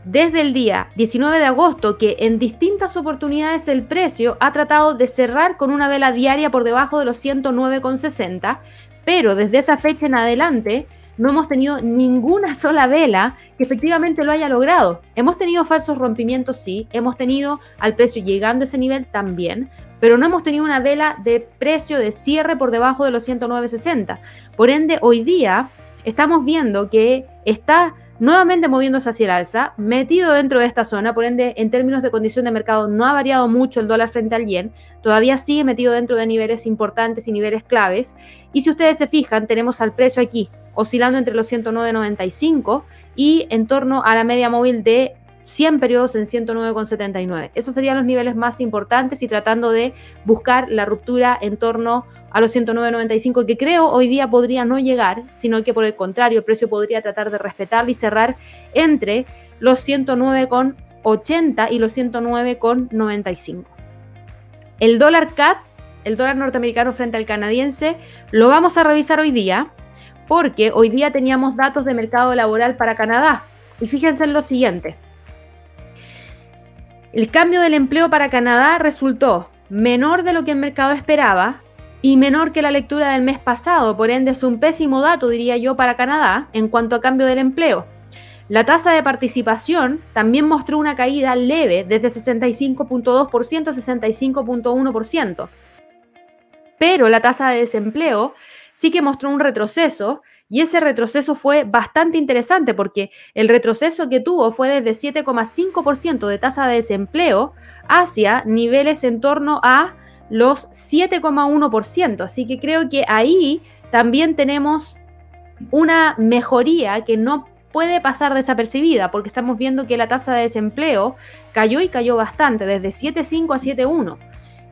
desde el día 19 de agosto que en distintas oportunidades el precio ha tratado de cerrar con una vela diaria por debajo de los 109,60, pero desde esa fecha en adelante no hemos tenido ninguna sola vela que efectivamente lo haya logrado. Hemos tenido falsos rompimientos, sí, hemos tenido al precio llegando a ese nivel también, pero no hemos tenido una vela de precio de cierre por debajo de los 109,60. Por ende, hoy día estamos viendo que está nuevamente moviéndose hacia el alza, metido dentro de esta zona, por ende, en términos de condición de mercado, no ha variado mucho el dólar frente al yen, todavía sigue metido dentro de niveles importantes y niveles claves. Y si ustedes se fijan, tenemos al precio aquí oscilando entre los 109.95 y en torno a la media móvil de 100 periodos en 109,79. Esos serían los niveles más importantes y tratando de buscar la ruptura en torno a los 109.95 que creo hoy día podría no llegar, sino que por el contrario el precio podría tratar de respetar y cerrar entre los 109,80 y los 109,95. El dólar CAT, el dólar norteamericano frente al canadiense, lo vamos a revisar hoy día porque hoy día teníamos datos de mercado laboral para Canadá. Y fíjense en lo siguiente. El cambio del empleo para Canadá resultó menor de lo que el mercado esperaba y menor que la lectura del mes pasado, por ende es un pésimo dato, diría yo, para Canadá en cuanto a cambio del empleo. La tasa de participación también mostró una caída leve desde 65.2% a 65.1%. Pero la tasa de desempleo sí que mostró un retroceso y ese retroceso fue bastante interesante porque el retroceso que tuvo fue desde 7,5% de tasa de desempleo hacia niveles en torno a los 7,1%. Así que creo que ahí también tenemos una mejoría que no puede pasar desapercibida, porque estamos viendo que la tasa de desempleo cayó y cayó bastante, desde 7,5 a 7,1.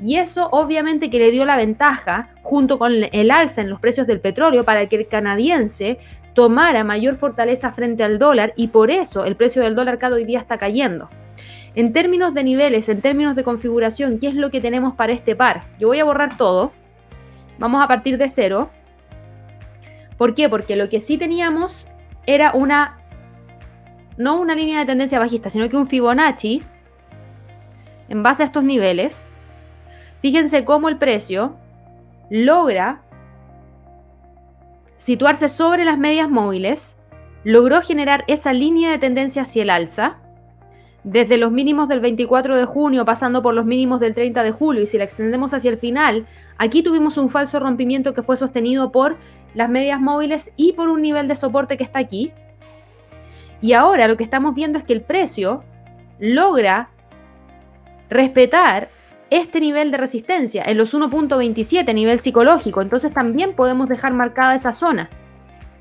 Y eso obviamente que le dio la ventaja, junto con el alza en los precios del petróleo, para que el canadiense tomara mayor fortaleza frente al dólar y por eso el precio del dólar cada hoy día está cayendo. En términos de niveles, en términos de configuración, ¿qué es lo que tenemos para este par? Yo voy a borrar todo. Vamos a partir de cero. ¿Por qué? Porque lo que sí teníamos era una, no una línea de tendencia bajista, sino que un Fibonacci en base a estos niveles. Fíjense cómo el precio logra situarse sobre las medias móviles, logró generar esa línea de tendencia hacia el alza, desde los mínimos del 24 de junio pasando por los mínimos del 30 de julio y si la extendemos hacia el final, aquí tuvimos un falso rompimiento que fue sostenido por las medias móviles y por un nivel de soporte que está aquí. Y ahora lo que estamos viendo es que el precio logra respetar este nivel de resistencia en los 1.27, nivel psicológico. Entonces también podemos dejar marcada esa zona.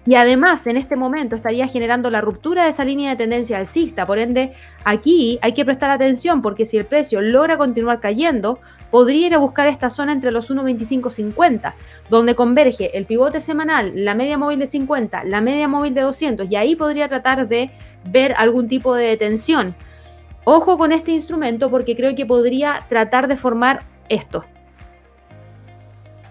Y además, en este momento estaría generando la ruptura de esa línea de tendencia alcista. Por ende, aquí hay que prestar atención porque si el precio logra continuar cayendo, podría ir a buscar esta zona entre los 1.2550, donde converge el pivote semanal, la media móvil de 50, la media móvil de 200, y ahí podría tratar de ver algún tipo de detención. Ojo con este instrumento porque creo que podría tratar de formar esto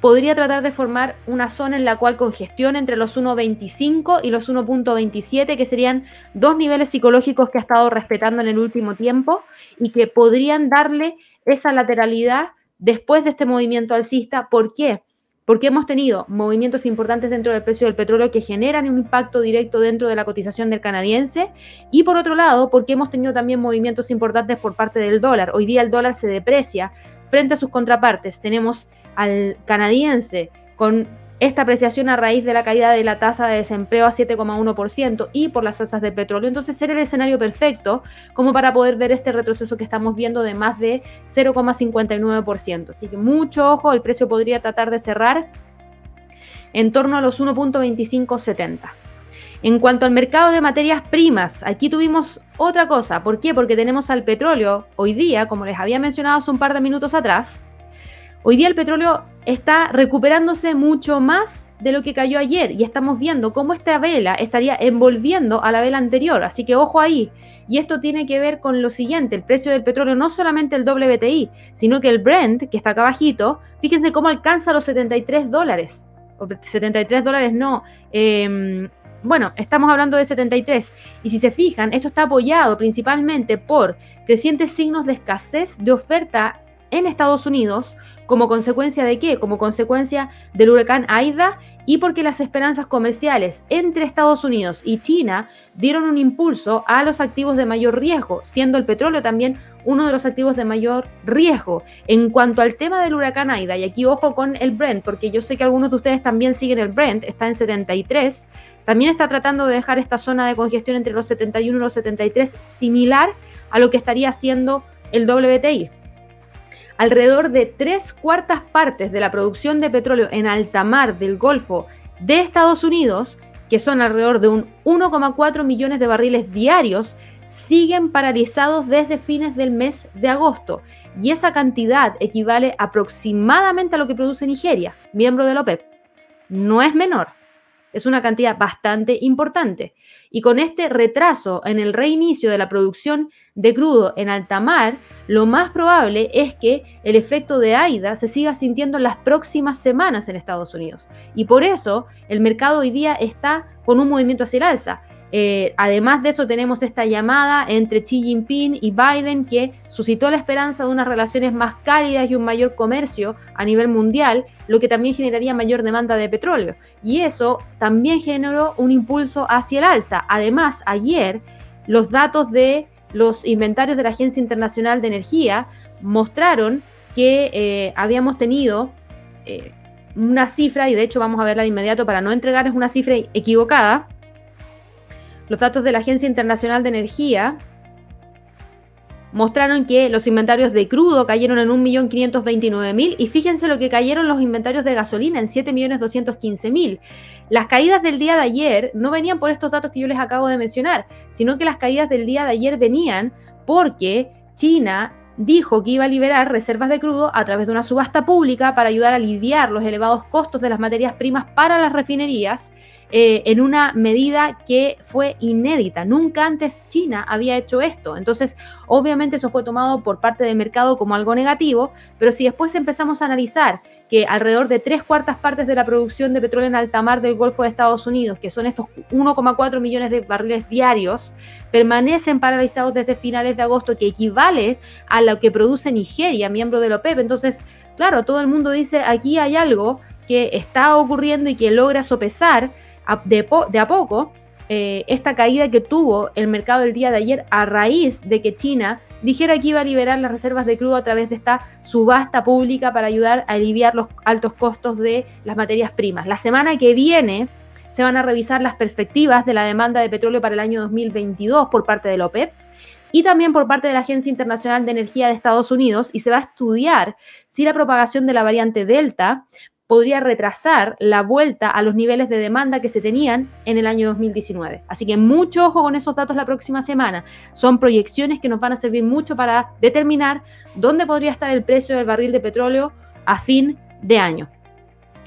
podría tratar de formar una zona en la cual congestión entre los 1.25 y los 1.27, que serían dos niveles psicológicos que ha estado respetando en el último tiempo y que podrían darle esa lateralidad después de este movimiento alcista. ¿Por qué? Porque hemos tenido movimientos importantes dentro del precio del petróleo que generan un impacto directo dentro de la cotización del canadiense y por otro lado porque hemos tenido también movimientos importantes por parte del dólar. Hoy día el dólar se deprecia frente a sus contrapartes. Tenemos al canadiense con esta apreciación a raíz de la caída de la tasa de desempleo a 7,1% y por las tasas de petróleo. Entonces sería el escenario perfecto como para poder ver este retroceso que estamos viendo de más de 0,59%. Así que mucho ojo, el precio podría tratar de cerrar en torno a los 1.2570. En cuanto al mercado de materias primas, aquí tuvimos otra cosa. ¿Por qué? Porque tenemos al petróleo hoy día, como les había mencionado hace un par de minutos atrás, Hoy día el petróleo está recuperándose mucho más de lo que cayó ayer y estamos viendo cómo esta vela estaría envolviendo a la vela anterior, así que ojo ahí. Y esto tiene que ver con lo siguiente, el precio del petróleo, no solamente el WTI, sino que el Brent, que está acá abajito, fíjense cómo alcanza los 73 dólares. 73 dólares no, em, bueno, estamos hablando de 73. Y si se fijan, esto está apoyado principalmente por crecientes signos de escasez de oferta en Estados Unidos, como consecuencia de qué? Como consecuencia del huracán Aida y porque las esperanzas comerciales entre Estados Unidos y China dieron un impulso a los activos de mayor riesgo, siendo el petróleo también uno de los activos de mayor riesgo. En cuanto al tema del huracán Aida, y aquí ojo con el Brent, porque yo sé que algunos de ustedes también siguen el Brent, está en 73, también está tratando de dejar esta zona de congestión entre los 71 y los 73 similar a lo que estaría haciendo el WTI alrededor de tres cuartas partes de la producción de petróleo en alta mar del Golfo de Estados Unidos, que son alrededor de un 1,4 millones de barriles diarios, siguen paralizados desde fines del mes de agosto. Y esa cantidad equivale aproximadamente a lo que produce Nigeria, miembro de la OPEP. No es menor. Es una cantidad bastante importante. Y con este retraso en el reinicio de la producción de crudo en alta mar, lo más probable es que el efecto de AIDA se siga sintiendo en las próximas semanas en Estados Unidos. Y por eso el mercado hoy día está con un movimiento hacia el alza. Eh, además de eso, tenemos esta llamada entre Xi Jinping y Biden que suscitó la esperanza de unas relaciones más cálidas y un mayor comercio a nivel mundial, lo que también generaría mayor demanda de petróleo. Y eso también generó un impulso hacia el alza. Además, ayer los datos de los inventarios de la Agencia Internacional de Energía mostraron que eh, habíamos tenido eh, una cifra, y de hecho vamos a verla de inmediato para no entregarles una cifra equivocada, los datos de la Agencia Internacional de Energía mostraron que los inventarios de crudo cayeron en 1.529.000 y fíjense lo que cayeron los inventarios de gasolina en 7.215.000. Las caídas del día de ayer no venían por estos datos que yo les acabo de mencionar, sino que las caídas del día de ayer venían porque China dijo que iba a liberar reservas de crudo a través de una subasta pública para ayudar a aliviar los elevados costos de las materias primas para las refinerías eh, en una medida que fue inédita. Nunca antes China había hecho esto. Entonces, obviamente eso fue tomado por parte del mercado como algo negativo, pero si después empezamos a analizar que alrededor de tres cuartas partes de la producción de petróleo en alta mar del Golfo de Estados Unidos, que son estos 1,4 millones de barriles diarios, permanecen paralizados desde finales de agosto, que equivale a lo que produce Nigeria, miembro de la OPEP. Entonces, claro, todo el mundo dice, aquí hay algo que está ocurriendo y que logra sopesar de, a poco eh, esta caída que tuvo el mercado el día de ayer a raíz de que China dijera que iba a liberar las reservas de crudo a través de esta subasta pública para ayudar a aliviar los altos costos de las materias primas. La semana que viene se van a revisar las perspectivas de la demanda de petróleo para el año 2022 por parte de la OPEP y también por parte de la Agencia Internacional de Energía de Estados Unidos y se va a estudiar si la propagación de la variante Delta podría retrasar la vuelta a los niveles de demanda que se tenían en el año 2019. Así que mucho ojo con esos datos la próxima semana. Son proyecciones que nos van a servir mucho para determinar dónde podría estar el precio del barril de petróleo a fin de año.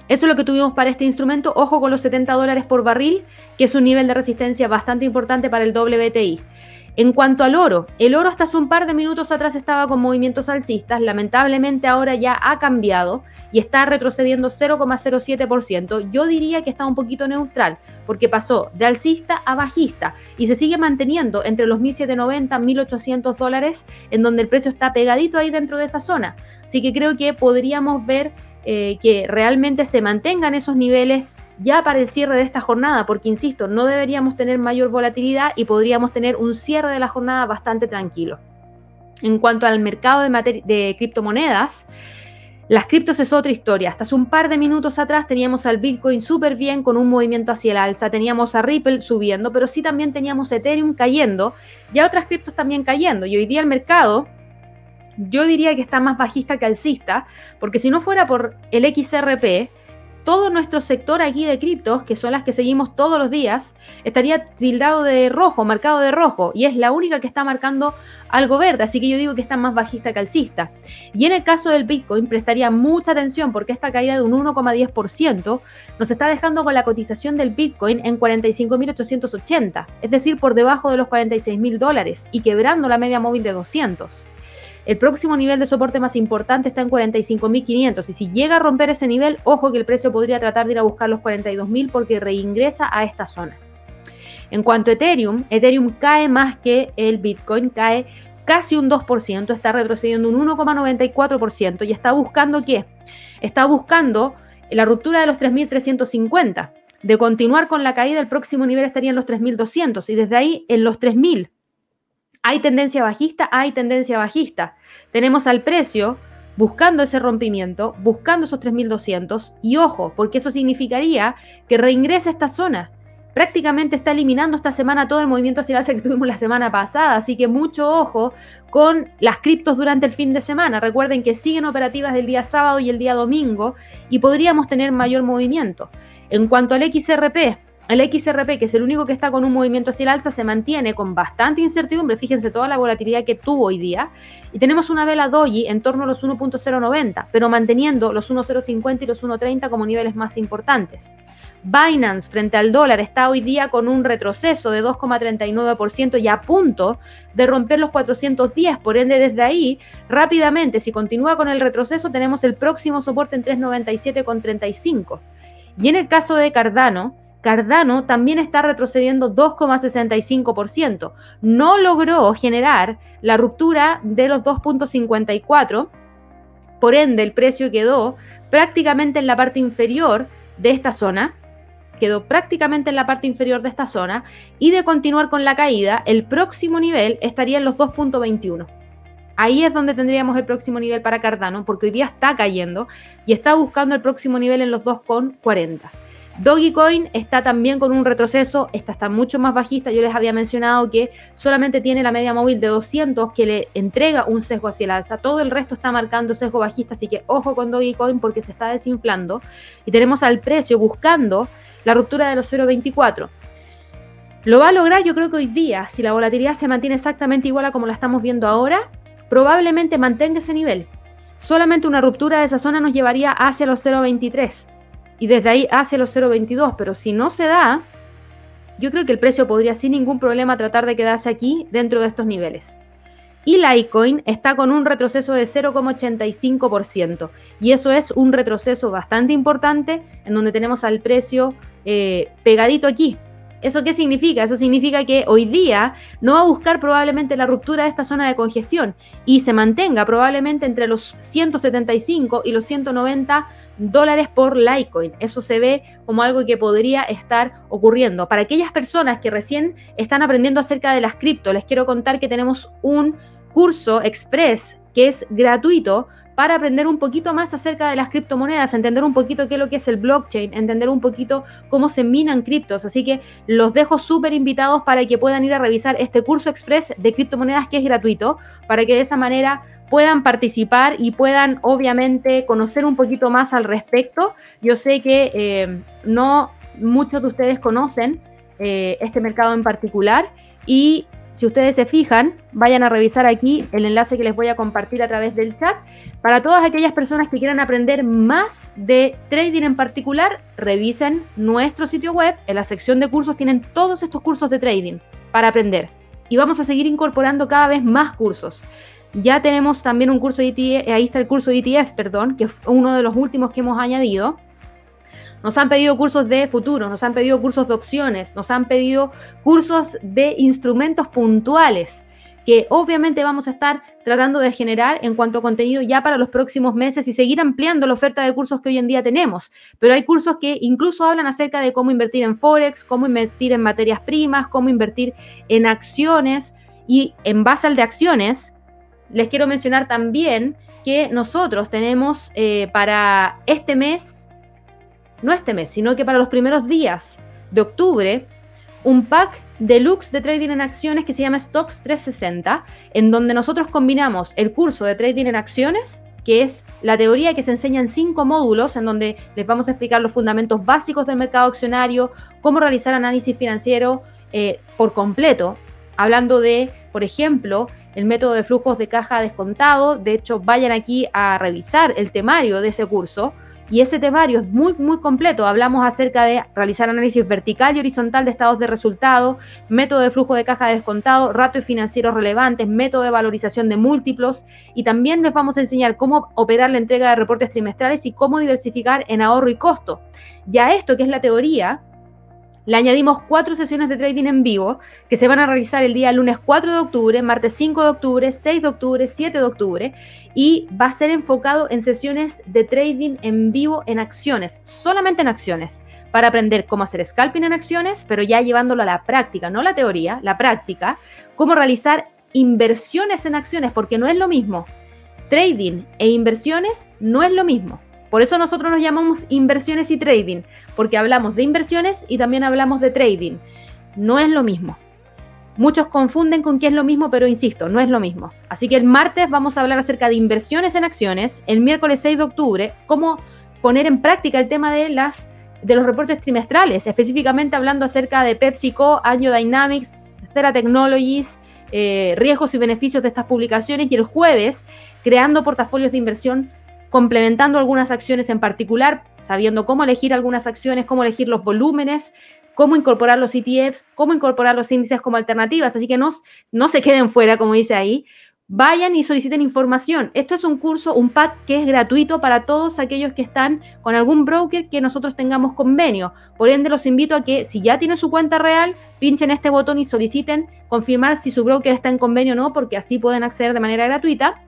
Eso es lo que tuvimos para este instrumento. Ojo con los 70 dólares por barril, que es un nivel de resistencia bastante importante para el WTI. En cuanto al oro, el oro hasta hace un par de minutos atrás estaba con movimientos alcistas, lamentablemente ahora ya ha cambiado y está retrocediendo 0,07%. Yo diría que está un poquito neutral, porque pasó de alcista a bajista y se sigue manteniendo entre los 1.790, 1.800 dólares, en donde el precio está pegadito ahí dentro de esa zona. Así que creo que podríamos ver eh, que realmente se mantengan esos niveles ya para el cierre de esta jornada, porque insisto, no deberíamos tener mayor volatilidad y podríamos tener un cierre de la jornada bastante tranquilo. En cuanto al mercado de, de criptomonedas, las criptos es otra historia. Hasta hace un par de minutos atrás teníamos al Bitcoin súper bien con un movimiento hacia el alza, teníamos a Ripple subiendo, pero sí también teníamos Ethereum cayendo y a otras criptos también cayendo. Y hoy día el mercado yo diría que está más bajista que alcista, porque si no fuera por el XRP, todo nuestro sector aquí de criptos, que son las que seguimos todos los días, estaría tildado de rojo, marcado de rojo, y es la única que está marcando algo verde, así que yo digo que está más bajista que alcista. Y en el caso del Bitcoin prestaría mucha atención porque esta caída de un 1,10% nos está dejando con la cotización del Bitcoin en 45.880, es decir, por debajo de los 46.000 dólares y quebrando la media móvil de 200. El próximo nivel de soporte más importante está en 45.500 y si llega a romper ese nivel, ojo que el precio podría tratar de ir a buscar los 42.000 porque reingresa a esta zona. En cuanto a Ethereum, Ethereum cae más que el Bitcoin, cae casi un 2%, está retrocediendo un 1,94% y está buscando qué? Está buscando la ruptura de los 3.350. De continuar con la caída, el próximo nivel estaría en los 3.200 y desde ahí en los 3.000. ¿Hay tendencia bajista? Hay tendencia bajista. Tenemos al precio buscando ese rompimiento, buscando esos 3.200 y ojo, porque eso significaría que reingresa esta zona. Prácticamente está eliminando esta semana todo el movimiento hacia el que tuvimos la semana pasada, así que mucho ojo con las criptos durante el fin de semana. Recuerden que siguen operativas el día sábado y el día domingo y podríamos tener mayor movimiento. En cuanto al XRP, el XRP, que es el único que está con un movimiento hacia el alza, se mantiene con bastante incertidumbre. Fíjense toda la volatilidad que tuvo hoy día. Y tenemos una vela doji en torno a los 1.090, pero manteniendo los 1.050 y los 1.30 como niveles más importantes. Binance frente al dólar está hoy día con un retroceso de 2,39% y a punto de romper los 410. Por ende, desde ahí, rápidamente, si continúa con el retroceso, tenemos el próximo soporte en 397,35. Y en el caso de Cardano, Cardano también está retrocediendo 2,65%. No logró generar la ruptura de los 2.54, por ende el precio quedó prácticamente en la parte inferior de esta zona, quedó prácticamente en la parte inferior de esta zona y de continuar con la caída, el próximo nivel estaría en los 2.21. Ahí es donde tendríamos el próximo nivel para Cardano, porque hoy día está cayendo y está buscando el próximo nivel en los 2.40. Dogecoin está también con un retroceso, esta está mucho más bajista, yo les había mencionado que solamente tiene la media móvil de 200 que le entrega un sesgo hacia el alza, todo el resto está marcando sesgo bajista, así que ojo con Dogecoin porque se está desinflando y tenemos al precio buscando la ruptura de los 0.24. Lo va a lograr yo creo que hoy día, si la volatilidad se mantiene exactamente igual a como la estamos viendo ahora, probablemente mantenga ese nivel. Solamente una ruptura de esa zona nos llevaría hacia los 0.23 y desde ahí hacia los 0.22, pero si no se da, yo creo que el precio podría sin ningún problema tratar de quedarse aquí dentro de estos niveles. Y Litecoin está con un retroceso de 0,85%. Y eso es un retroceso bastante importante en donde tenemos al precio eh, pegadito aquí, ¿Eso qué significa? Eso significa que hoy día no va a buscar probablemente la ruptura de esta zona de congestión y se mantenga probablemente entre los 175 y los 190 dólares por Litecoin. Eso se ve como algo que podría estar ocurriendo. Para aquellas personas que recién están aprendiendo acerca de las cripto, les quiero contar que tenemos un curso express que es gratuito para aprender un poquito más acerca de las criptomonedas, entender un poquito qué es lo que es el blockchain, entender un poquito cómo se minan criptos. Así que los dejo súper invitados para que puedan ir a revisar este curso express de criptomonedas que es gratuito, para que de esa manera puedan participar y puedan obviamente conocer un poquito más al respecto. Yo sé que eh, no muchos de ustedes conocen eh, este mercado en particular y si ustedes se fijan, vayan a revisar aquí el enlace que les voy a compartir a través del chat. Para todas aquellas personas que quieran aprender más de trading en particular, revisen nuestro sitio web. En la sección de cursos tienen todos estos cursos de trading para aprender. Y vamos a seguir incorporando cada vez más cursos. Ya tenemos también un curso de ETF, ahí está el curso de ETF, perdón, que es uno de los últimos que hemos añadido. Nos han pedido cursos de futuro, nos han pedido cursos de opciones, nos han pedido cursos de instrumentos puntuales que obviamente vamos a estar tratando de generar en cuanto a contenido ya para los próximos meses y seguir ampliando la oferta de cursos que hoy en día tenemos. Pero hay cursos que incluso hablan acerca de cómo invertir en Forex, cómo invertir en materias primas, cómo invertir en acciones y en base al de acciones, les quiero mencionar también que nosotros tenemos eh, para este mes no este mes, sino que para los primeros días de octubre, un pack deluxe de trading en acciones que se llama Stocks 360, en donde nosotros combinamos el curso de trading en acciones, que es la teoría que se enseña en cinco módulos, en donde les vamos a explicar los fundamentos básicos del mercado accionario, cómo realizar análisis financiero eh, por completo, hablando de, por ejemplo, el método de flujos de caja descontado. De hecho, vayan aquí a revisar el temario de ese curso y ese temario es muy, muy completo. Hablamos acerca de realizar análisis vertical y horizontal de estados de resultado, método de flujo de caja descontado, ratios financieros relevantes, método de valorización de múltiplos y también les vamos a enseñar cómo operar la entrega de reportes trimestrales y cómo diversificar en ahorro y costo. Ya esto, que es la teoría, le añadimos cuatro sesiones de trading en vivo que se van a realizar el día lunes 4 de octubre, martes 5 de octubre, 6 de octubre, 7 de octubre y va a ser enfocado en sesiones de trading en vivo en acciones, solamente en acciones, para aprender cómo hacer scalping en acciones, pero ya llevándolo a la práctica, no la teoría, la práctica, cómo realizar inversiones en acciones, porque no es lo mismo. Trading e inversiones no es lo mismo. Por eso nosotros nos llamamos inversiones y trading, porque hablamos de inversiones y también hablamos de trading. No es lo mismo. Muchos confunden con qué es lo mismo, pero insisto, no es lo mismo. Así que el martes vamos a hablar acerca de inversiones en acciones, el miércoles 6 de octubre, cómo poner en práctica el tema de las de los reportes trimestrales, específicamente hablando acerca de PepsiCo, Angio Dynamics, Terra Technologies, eh, riesgos y beneficios de estas publicaciones y el jueves creando portafolios de inversión complementando algunas acciones en particular, sabiendo cómo elegir algunas acciones, cómo elegir los volúmenes, cómo incorporar los ETFs, cómo incorporar los índices como alternativas. Así que no, no se queden fuera, como dice ahí. Vayan y soliciten información. Esto es un curso, un pack que es gratuito para todos aquellos que están con algún broker que nosotros tengamos convenio. Por ende, los invito a que si ya tienen su cuenta real, pinchen este botón y soliciten confirmar si su broker está en convenio o no, porque así pueden acceder de manera gratuita.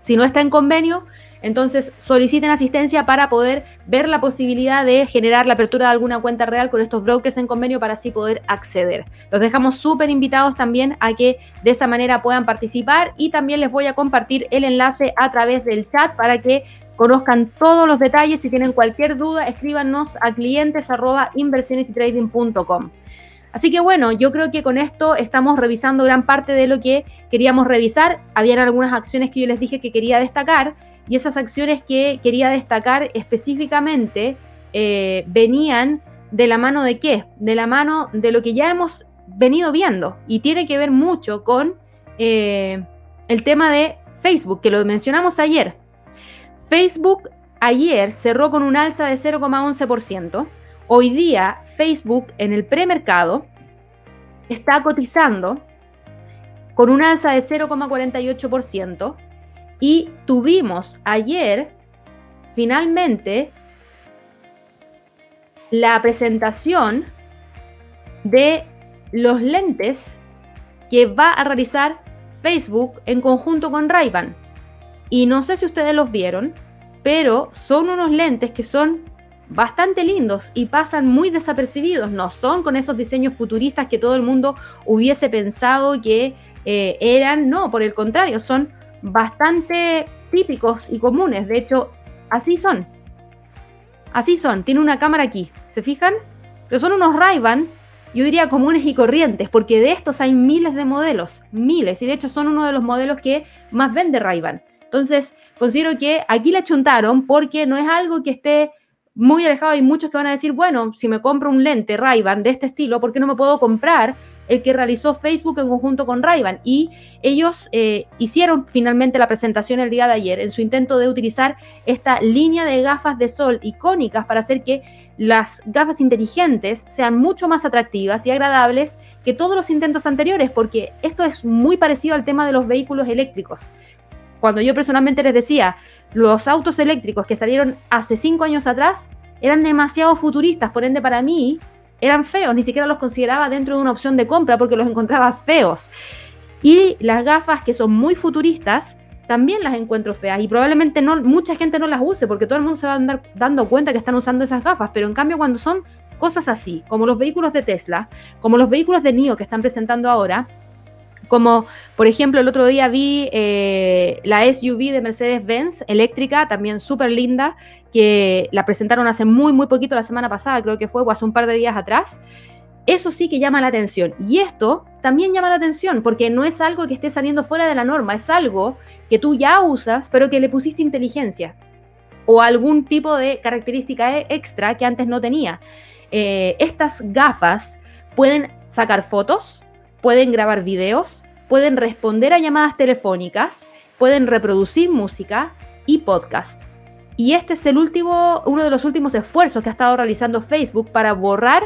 Si no está en convenio, entonces soliciten asistencia para poder ver la posibilidad de generar la apertura de alguna cuenta real con estos brokers en convenio para así poder acceder. Los dejamos súper invitados también a que de esa manera puedan participar y también les voy a compartir el enlace a través del chat para que conozcan todos los detalles. Si tienen cualquier duda, escríbanos a clientes Así que bueno, yo creo que con esto estamos revisando gran parte de lo que queríamos revisar. Habían algunas acciones que yo les dije que quería destacar y esas acciones que quería destacar específicamente eh, venían de la mano de qué? De la mano de lo que ya hemos venido viendo y tiene que ver mucho con eh, el tema de Facebook, que lo mencionamos ayer. Facebook ayer cerró con un alza de 0,11%. Hoy día Facebook en el premercado está cotizando con un alza de 0,48% y tuvimos ayer finalmente la presentación de los lentes que va a realizar Facebook en conjunto con ray Y no sé si ustedes los vieron, pero son unos lentes que son bastante lindos y pasan muy desapercibidos. No son con esos diseños futuristas que todo el mundo hubiese pensado que eh, eran. No, por el contrario, son bastante típicos y comunes. De hecho, así son. Así son. Tiene una cámara aquí. ¿Se fijan? Pero son unos ray yo diría comunes y corrientes, porque de estos hay miles de modelos, miles, y de hecho son uno de los modelos que más vende ray Entonces, considero que aquí le chuntaron porque no es algo que esté muy alejado. Hay muchos que van a decir, bueno, si me compro un lente ray de este estilo, ¿por qué no me puedo comprar el que realizó Facebook en conjunto con ray Y ellos eh, hicieron finalmente la presentación el día de ayer en su intento de utilizar esta línea de gafas de sol icónicas para hacer que las gafas inteligentes sean mucho más atractivas y agradables que todos los intentos anteriores, porque esto es muy parecido al tema de los vehículos eléctricos. Cuando yo personalmente les decía, los autos eléctricos que salieron hace cinco años atrás eran demasiado futuristas, por ende para mí eran feos, ni siquiera los consideraba dentro de una opción de compra porque los encontraba feos. Y las gafas que son muy futuristas, también las encuentro feas y probablemente no, mucha gente no las use porque todo el mundo se va a andar dando cuenta que están usando esas gafas, pero en cambio cuando son cosas así, como los vehículos de Tesla, como los vehículos de NIO que están presentando ahora, como por ejemplo el otro día vi eh, la SUV de Mercedes-Benz eléctrica, también súper linda, que la presentaron hace muy, muy poquito, la semana pasada creo que fue, o hace un par de días atrás. Eso sí que llama la atención. Y esto también llama la atención porque no es algo que esté saliendo fuera de la norma, es algo que tú ya usas, pero que le pusiste inteligencia o algún tipo de característica e-, extra que antes no tenía. Eh, estas gafas pueden sacar fotos, pueden grabar videos, pueden responder a llamadas telefónicas, pueden reproducir música y podcast. Y este es el último, uno de los últimos esfuerzos que ha estado realizando Facebook para borrar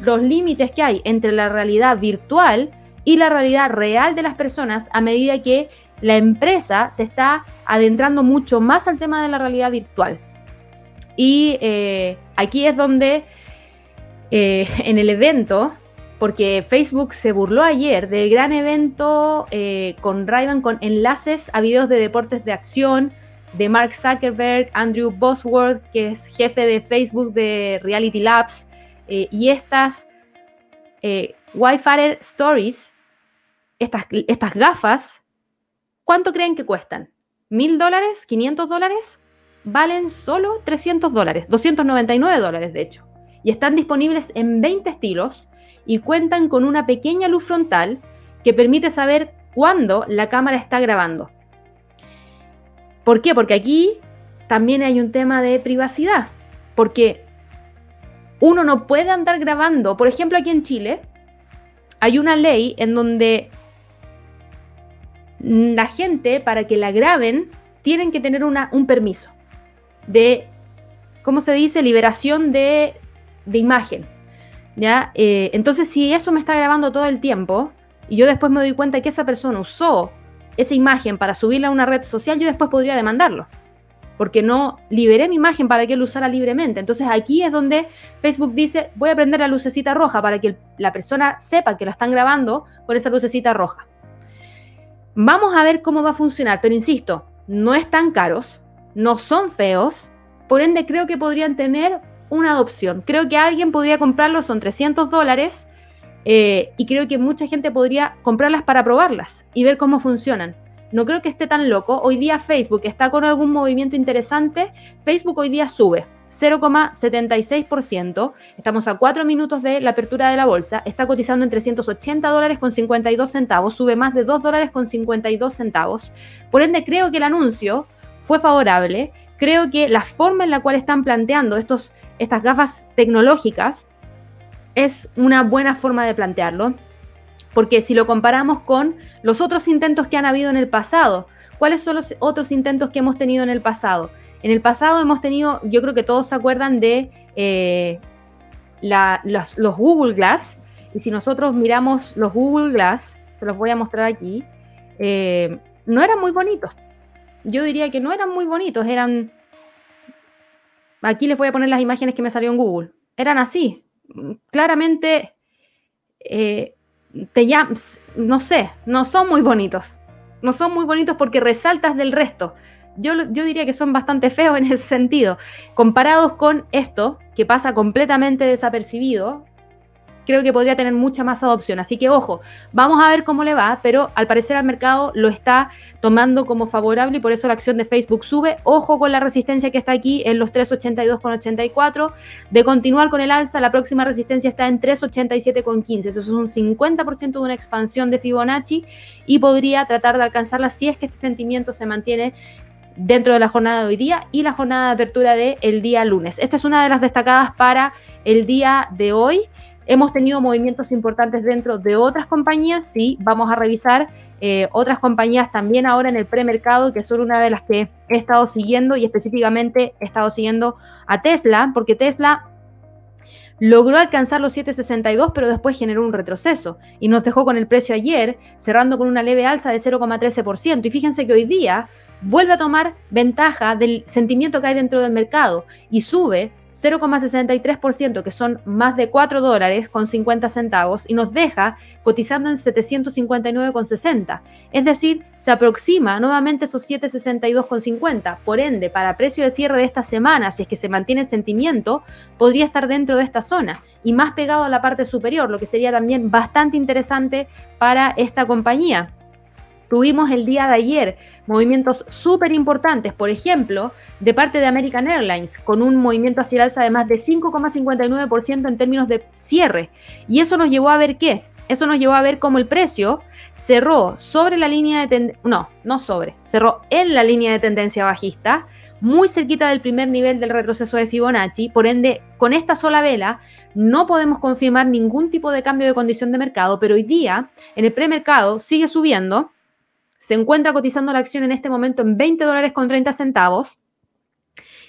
los límites que hay entre la realidad virtual y la realidad real de las personas a medida que la empresa se está adentrando mucho más al tema de la realidad virtual. Y eh, aquí es donde eh, en el evento, porque Facebook se burló ayer del gran evento eh, con ray con enlaces a videos de deportes de acción de Mark Zuckerberg, Andrew Bosworth, que es jefe de Facebook de Reality Labs, y estas Wi-Fi Stories, estas, estas gafas ¿Cuánto creen que cuestan? ¿Mil dólares? ¿500 dólares? Valen solo 300 dólares, 299 dólares de hecho. Y están disponibles en 20 estilos y cuentan con una pequeña luz frontal que permite saber cuándo la cámara está grabando. ¿Por qué? Porque aquí también hay un tema de privacidad. Porque uno no puede andar grabando. Por ejemplo, aquí en Chile hay una ley en donde la gente para que la graben tienen que tener un permiso de, ¿cómo se dice? Liberación de, imagen. ¿ya? Eh, entonces, si eso me está grabando todo el tiempo y yo después me doy cuenta que esa persona usó esa imagen para subirla a una red social, yo después podría demandarlo. Porque no liberé mi imagen para que él usara libremente. Entonces aquí es donde Facebook dice, voy a prender la lucecita roja para que la persona sepa que la están grabando con esa lucecita roja. Vamos a ver cómo va a funcionar, pero insisto, no están caros, no son feos, por ende creo que podrían tener una adopción. Creo que alguien podría comprarlos, son 300 dólares, eh, y creo que mucha gente podría comprarlas para probarlas y ver cómo funcionan. no creo que esté tan loco. Hoy día Facebook está con algún movimiento interesante. Facebook hoy día sube 0,76%. Estamos a 4 minutos de la apertura de la bolsa. Está cotizando en 380 dólares con 52 centavos. Sube más de 2 dólares con 52 centavos. Por ende, creo que el anuncio fue favorable. Creo que la forma en la cual están planteando estos, estas gafas tecnológicas es una buena forma de plantearlo. Porque si lo comparamos con los otros intentos que han habido en el pasado, ¿cuáles son los otros intentos que hemos tenido en el pasado? En el pasado hemos tenido, yo creo que todos se acuerdan de eh, los, Google Glass. Y si nosotros miramos los Google Glass, se los voy a mostrar aquí, eh, no eran muy bonitos. Yo diría que no eran muy bonitos, eran... Aquí les voy a poner las imágenes que me salió en Google. Eran así. Claramente eh, te no sé, no son muy bonitos. No son muy bonitos porque resaltas del resto. Yo, yo, diría que son bastante feos en ese sentido. Comparados con esto, que pasa completamente desapercibido, creo que podría tener mucha más adopción. Así que ojo, vamos a ver cómo le va, pero al parecer al mercado lo está tomando como favorable y por eso la acción de Facebook sube. Ojo con la resistencia que está aquí en los 382,84. De continuar con el alza, la próxima resistencia está en 387,15. Eso es un 50% de una expansión de Fibonacci y podría tratar de alcanzarla si es que este sentimiento se mantiene dentro de la jornada de hoy día y la jornada de apertura del el día lunes. Esta es una de las destacadas para el día de hoy. Hemos tenido movimientos importantes dentro de otras compañías, sí, vamos a revisar eh, otras compañías también ahora en el premercado, que son una de las que he estado siguiendo y específicamente he estado siguiendo a Tesla, porque Tesla logró alcanzar los 7.62, pero después generó un retroceso y nos dejó con el precio ayer, cerrando con una leve alza de 0,13%. Y fíjense que hoy día vuelve a tomar ventaja del sentimiento que hay dentro del mercado y sube 0,63%, que son más de 4 dólares con 50 centavos, y nos deja cotizando en 759,60. Es decir, se aproxima nuevamente esos 762,50. Por ende, para precio de cierre de esta semana, si es que se mantiene el sentimiento, podría estar dentro de esta zona y más pegado a la parte superior, lo que sería también bastante interesante para esta compañía. Tuvimos el día de ayer movimientos súper importantes, por ejemplo, de parte de American Airlines, con un movimiento hacia el alza de más de 5,59% en términos de cierre. Y eso nos llevó a ver qué? Eso nos llevó a ver cómo el precio cerró sobre la línea de tendencia, no, no sobre, cerró en la línea de tendencia bajista, muy cerquita del primer nivel del retroceso de Fibonacci, por ende, con esta sola vela no podemos confirmar ningún tipo de cambio de condición de mercado, pero hoy día en el premercado sigue subiendo, se encuentra cotizando la acción en este momento en 20 dólares con 30 centavos.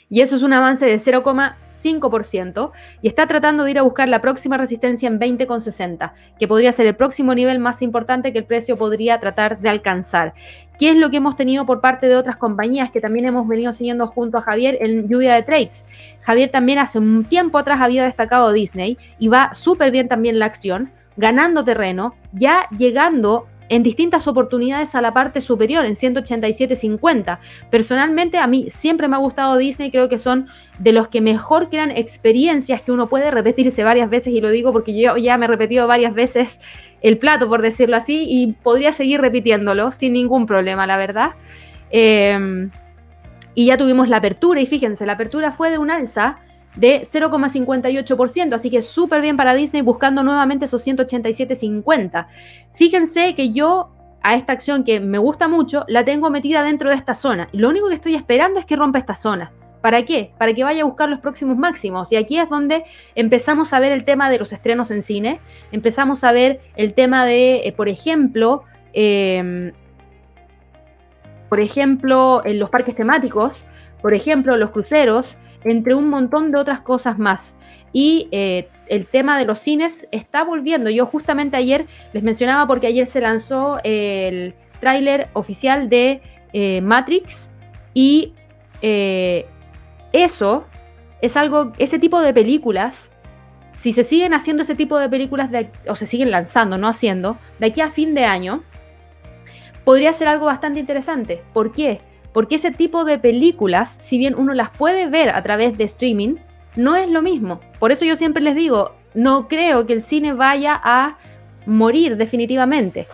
Y eso es un avance de 0,5% y está tratando de ir a buscar la próxima resistencia en 20,60, que podría ser el próximo nivel más importante que el precio podría tratar de alcanzar. ¿Qué es lo que hemos tenido por parte de otras compañías que también hemos venido siguiendo junto a Javier en lluvia de trades? Javier también hace un tiempo atrás había destacado Disney y va súper bien también la acción, ganando terreno, ya llegando en distintas oportunidades a la parte superior, en 187.50. Personalmente, a mí siempre me ha gustado Disney, creo que son de los que mejor crean experiencias que uno puede repetirse varias veces, y lo digo porque yo ya me he repetido varias veces el plato, por decirlo así, y podría seguir repitiéndolo sin ningún problema, la verdad. Em, y ya tuvimos la apertura, y fíjense, la apertura fue de un alza de 0,58%, así que súper bien para Disney buscando nuevamente esos 187,50. Fíjense que yo a esta acción que me gusta mucho la tengo metida dentro de esta zona. Lo único que estoy esperando es que rompa esta zona. ¿Para qué? Para que vaya a buscar los próximos máximos. Y aquí es donde empezamos a ver el tema de los estrenos en cine. Empezamos a ver el tema de, eh, por ejemplo, em, por ejemplo, en los parques temáticos, por ejemplo, los cruceros, entre un montón de otras cosas más. Y eh, el tema de los cines está volviendo. Yo justamente ayer les mencionaba porque ayer se lanzó el tráiler oficial de eh, Matrix y eh, eso es algo, ese tipo de películas, si se siguen haciendo ese tipo de películas o se siguen lanzando, no haciendo, de aquí a fin de año, podría ser algo bastante interesante. ¿Por qué? Porque ese tipo de películas, si bien uno las puede ver a través de streaming, no es lo mismo. Por eso yo siempre les digo, no creo que el cine vaya a morir definitivamente.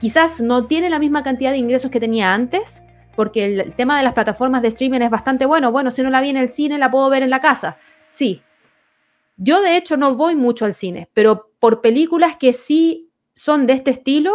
quizás no tiene la misma cantidad de ingresos que tenía antes, porque el, tema de las plataformas de streaming es bastante bueno. Bueno, si no la vi en el cine, la puedo ver en la casa. Sí. Yo de hecho no voy mucho al cine, pero por películas que sí son de este estilo,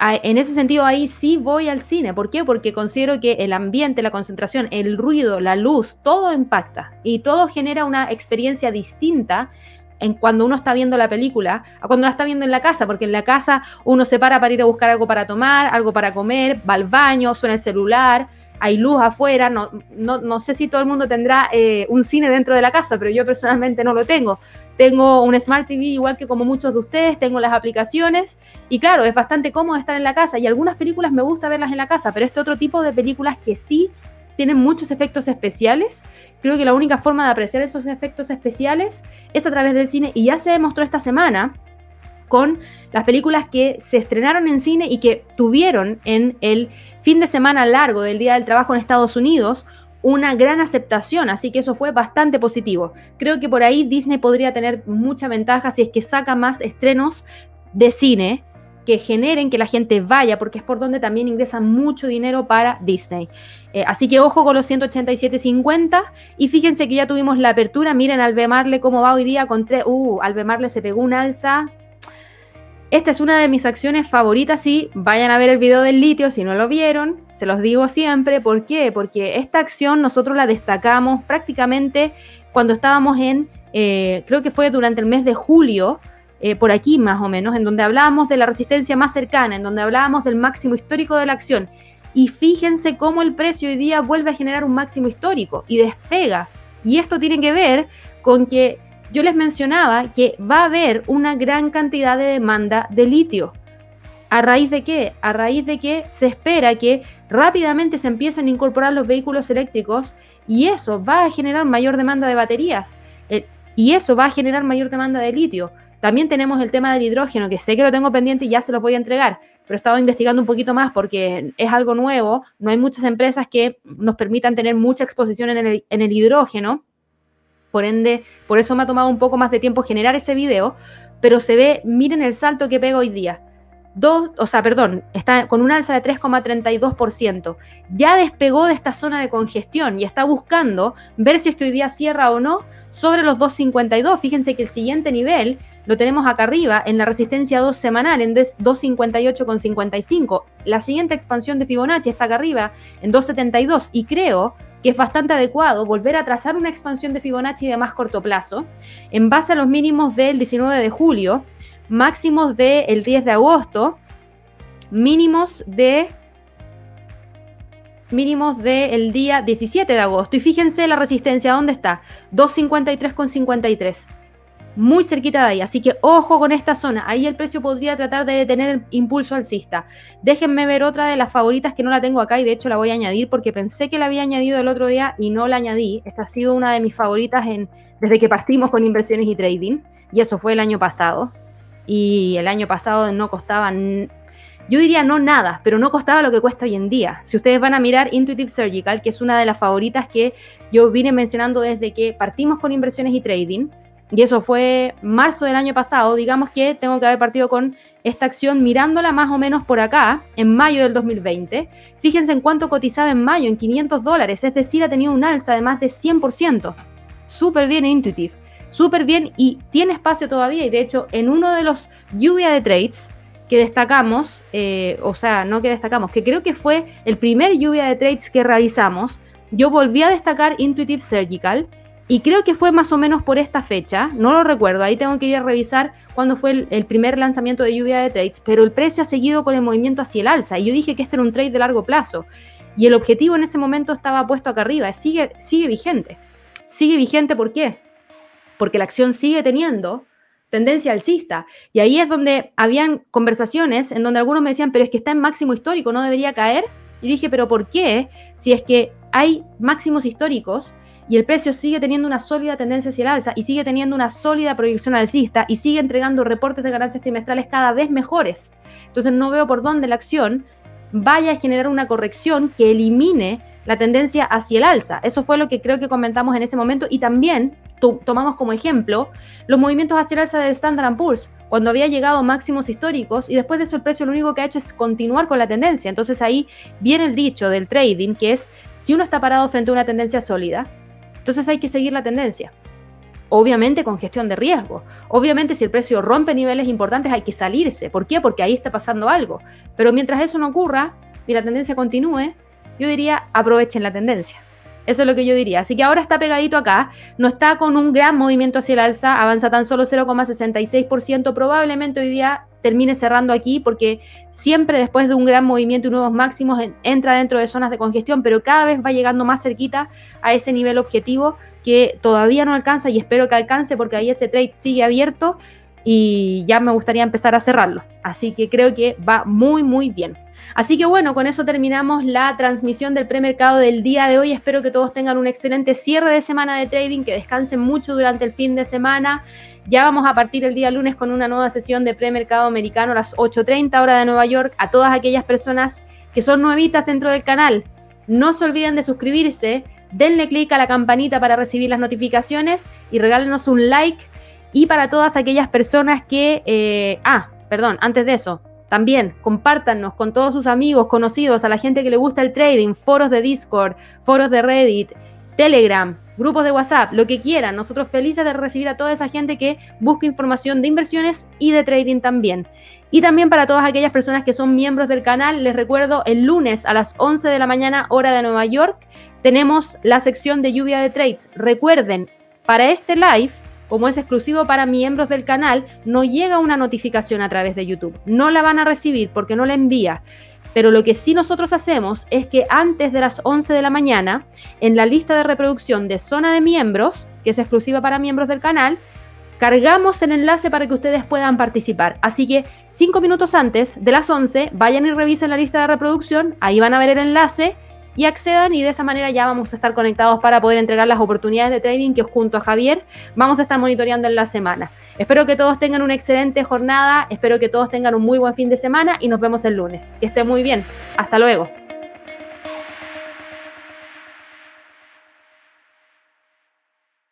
en ese sentido ahí sí voy al cine. ¿Por qué? Porque considero que el ambiente, la concentración, el ruido, la luz, todo impacta y todo genera una experiencia distinta en cuando uno está viendo la película a cuando la está viendo en la casa, porque en la casa uno se para para ir a buscar algo para tomar, algo para comer, va al baño, suena el celular, hay luz afuera, no, no, sé si todo el mundo tendrá eh, un cine dentro de la casa, pero yo personalmente no lo tengo. Tengo un Smart TV igual que como muchos de ustedes, tengo las aplicaciones y claro, es bastante cómodo estar en la casa y algunas películas me gusta verlas en la casa, pero este otro tipo de películas que sí tienen muchos efectos especiales, creo que la única forma de apreciar esos efectos especiales es a través del cine y ya se demostró esta semana con las películas que se estrenaron en cine y que tuvieron en el fin de semana largo del Día del Trabajo en Estados Unidos una gran aceptación, así que eso fue bastante positivo. Creo que por ahí Disney podría tener mucha ventaja si es que saca más estrenos de cine que generen que la gente vaya, porque es por donde también ingresa mucho dinero para Disney. Eh, así que ojo con los 187.50 y fíjense que ya tuvimos la apertura, miren Albemarle cómo va hoy día con tres, uh, Albemarle se pegó un alza esta es una de mis acciones favoritas y vayan a ver el video del litio si no lo vieron, se los digo siempre. ¿Por qué? Porque esta acción nosotros la destacamos prácticamente cuando estábamos en, eh, creo que fue durante el mes de julio, eh, por aquí más o menos, en donde hablábamos de la resistencia más cercana, en donde hablábamos del máximo histórico de la acción. Y fíjense cómo el precio hoy día vuelve a generar un máximo histórico y despega. Y esto tiene que ver con que yo les mencionaba que va a haber una gran cantidad de demanda de litio. ¿A raíz de qué? A raíz de que se espera que rápidamente se empiecen a incorporar los vehículos eléctricos y eso va a generar mayor demanda de baterías eh, y eso va a generar mayor demanda de litio. También tenemos el tema del hidrógeno, que sé que lo tengo pendiente y ya se los voy a entregar, pero he estado investigando un poquito más porque es algo nuevo, no hay muchas empresas que nos permitan tener mucha exposición en el hidrógeno por ende, por eso me ha tomado un poco más de tiempo generar ese video, pero se ve, miren el salto que pega hoy día. Dos, o sea, perdón, está con un alza de 3,32%. Ya despegó de esta zona de congestión y está buscando ver si es que hoy día cierra o no sobre los 2,52. Fíjense que el siguiente nivel lo tenemos acá arriba en la resistencia 2 semanal en 2,58,55. La siguiente expansión de Fibonacci está acá arriba en 2,72 y creo que es bastante adecuado volver a trazar una expansión de Fibonacci de más corto plazo en base a los mínimos del 19 de julio, máximos del 10 de agosto, mínimos de mínimos del día 17 de agosto. Y fíjense la resistencia, ¿dónde está? 253,53 muy cerquita de ahí. Así que ojo con esta zona. Ahí el precio podría tratar de detener el impulso alcista. Déjenme ver otra de las favoritas que no la tengo acá y de hecho la voy a añadir porque pensé que la había añadido el otro día y no la añadí. Esta ha sido una de mis favoritas desde que partimos con inversiones y trading. Y eso fue el año pasado. Y el año pasado no costaba, yo diría no nada, pero no costaba lo que cuesta hoy en día. Si ustedes van a mirar Intuitive Surgical, que es una de las favoritas que yo vine mencionando desde que partimos con inversiones y trading, y eso fue marzo del año pasado, digamos que tengo que haber partido con esta acción mirándola más o menos por acá, en mayo del 2020. Fíjense en cuánto cotizaba en mayo, en 500 dólares, es decir, ha tenido un alza de más de 100%. Súper bien Intuitive, súper bien y tiene espacio todavía. Y de hecho, en uno de los lluvia de trades que destacamos, eh, o sea, no que destacamos, que creo que fue el primer lluvia de trades que realizamos, yo volví a destacar Intuitive Surgical y creo que fue más o menos por esta fecha, no lo recuerdo, ahí tengo que ir a revisar cuándo fue el, primer lanzamiento de lluvia de trades, pero el precio ha seguido con el movimiento hacia el alza. Y yo dije que este era un trade de largo plazo. Y el objetivo en ese momento estaba puesto acá arriba, sigue, sigue vigente. Sigue vigente, ¿por qué? Porque la acción sigue teniendo tendencia alcista. Y ahí es donde habían conversaciones en donde algunos me decían, pero es que está en máximo histórico, no debería caer. Y dije, pero ¿por qué? Si es que hay máximos históricos, y el precio sigue teniendo una sólida tendencia hacia el alza y sigue teniendo una sólida proyección alcista y sigue entregando reportes de ganancias trimestrales cada vez mejores. Entonces no veo por dónde la acción vaya a generar una corrección que elimine la tendencia hacia el alza. Eso fue lo que creo que comentamos en ese momento y también tomamos como ejemplo los movimientos hacia el alza de Standard Poor's. cuando había llegado máximos históricos y después de eso el precio lo único que ha hecho es continuar con la tendencia. Entonces ahí viene el dicho del trading, que es si uno está parado frente a una tendencia sólida, entonces hay que seguir la tendencia. Obviamente con gestión de riesgo. Obviamente si el precio rompe niveles importantes hay que salirse. ¿Por qué? Porque ahí está pasando algo. Pero mientras eso no ocurra y la tendencia continúe, yo diría aprovechen la tendencia. Eso es lo que yo diría. Así que ahora está pegadito acá, no está con un gran movimiento hacia el alza, avanza tan solo 0,66%, probablemente hoy día termine cerrando aquí porque siempre después de un gran movimiento y nuevos máximos entra dentro de zonas de congestión, pero cada vez va llegando más cerquita a ese nivel objetivo que todavía no alcanza y espero que alcance porque ahí ese trade sigue abierto y ya me gustaría empezar a cerrarlo. Así que creo que va muy, muy bien. Así que bueno, con eso terminamos la transmisión del premercado del día de hoy. Espero que todos tengan un excelente cierre de semana de trading, que descansen mucho durante el fin de semana. Ya vamos a partir el día lunes con una nueva sesión de premercado americano a las 8.30 hora de Nueva York. A todas aquellas personas que son nuevitas dentro del canal, no se olviden de suscribirse, denle clic a la campanita para recibir las notificaciones y regálenos un like. Y para todas aquellas personas que... Eh, ah, perdón, antes de eso, también compártanos con todos sus amigos, conocidos, a la gente que le gusta el trading, foros de Discord, foros de Reddit, Telegram, grupos de WhatsApp, lo que quieran. Nosotros felices de recibir a toda esa gente que busca información de inversiones y de trading también. Y también para todas aquellas personas que son miembros del canal, les recuerdo, el lunes a las 11 de la mañana, hora de Nueva York, tenemos la sección de lluvia de trades. Recuerden, para este live como es exclusivo para miembros del canal, no llega una notificación a través de YouTube. No la van a recibir porque no la envía. Pero lo que sí nosotros hacemos es que antes de las 11 de la mañana, en la lista de reproducción de zona de miembros, que es exclusiva para miembros del canal, cargamos el enlace para que ustedes puedan participar. Así que cinco minutos antes de las 11, vayan y revisen la lista de reproducción, ahí van a ver el enlace y accedan y de esa manera ya vamos a estar conectados para poder entregar las oportunidades de trading que junto a Javier vamos a estar monitoreando en la semana. Espero que todos tengan una excelente jornada, espero que todos tengan un muy buen fin de semana y nos vemos el lunes. Que esté muy bien. Hasta luego.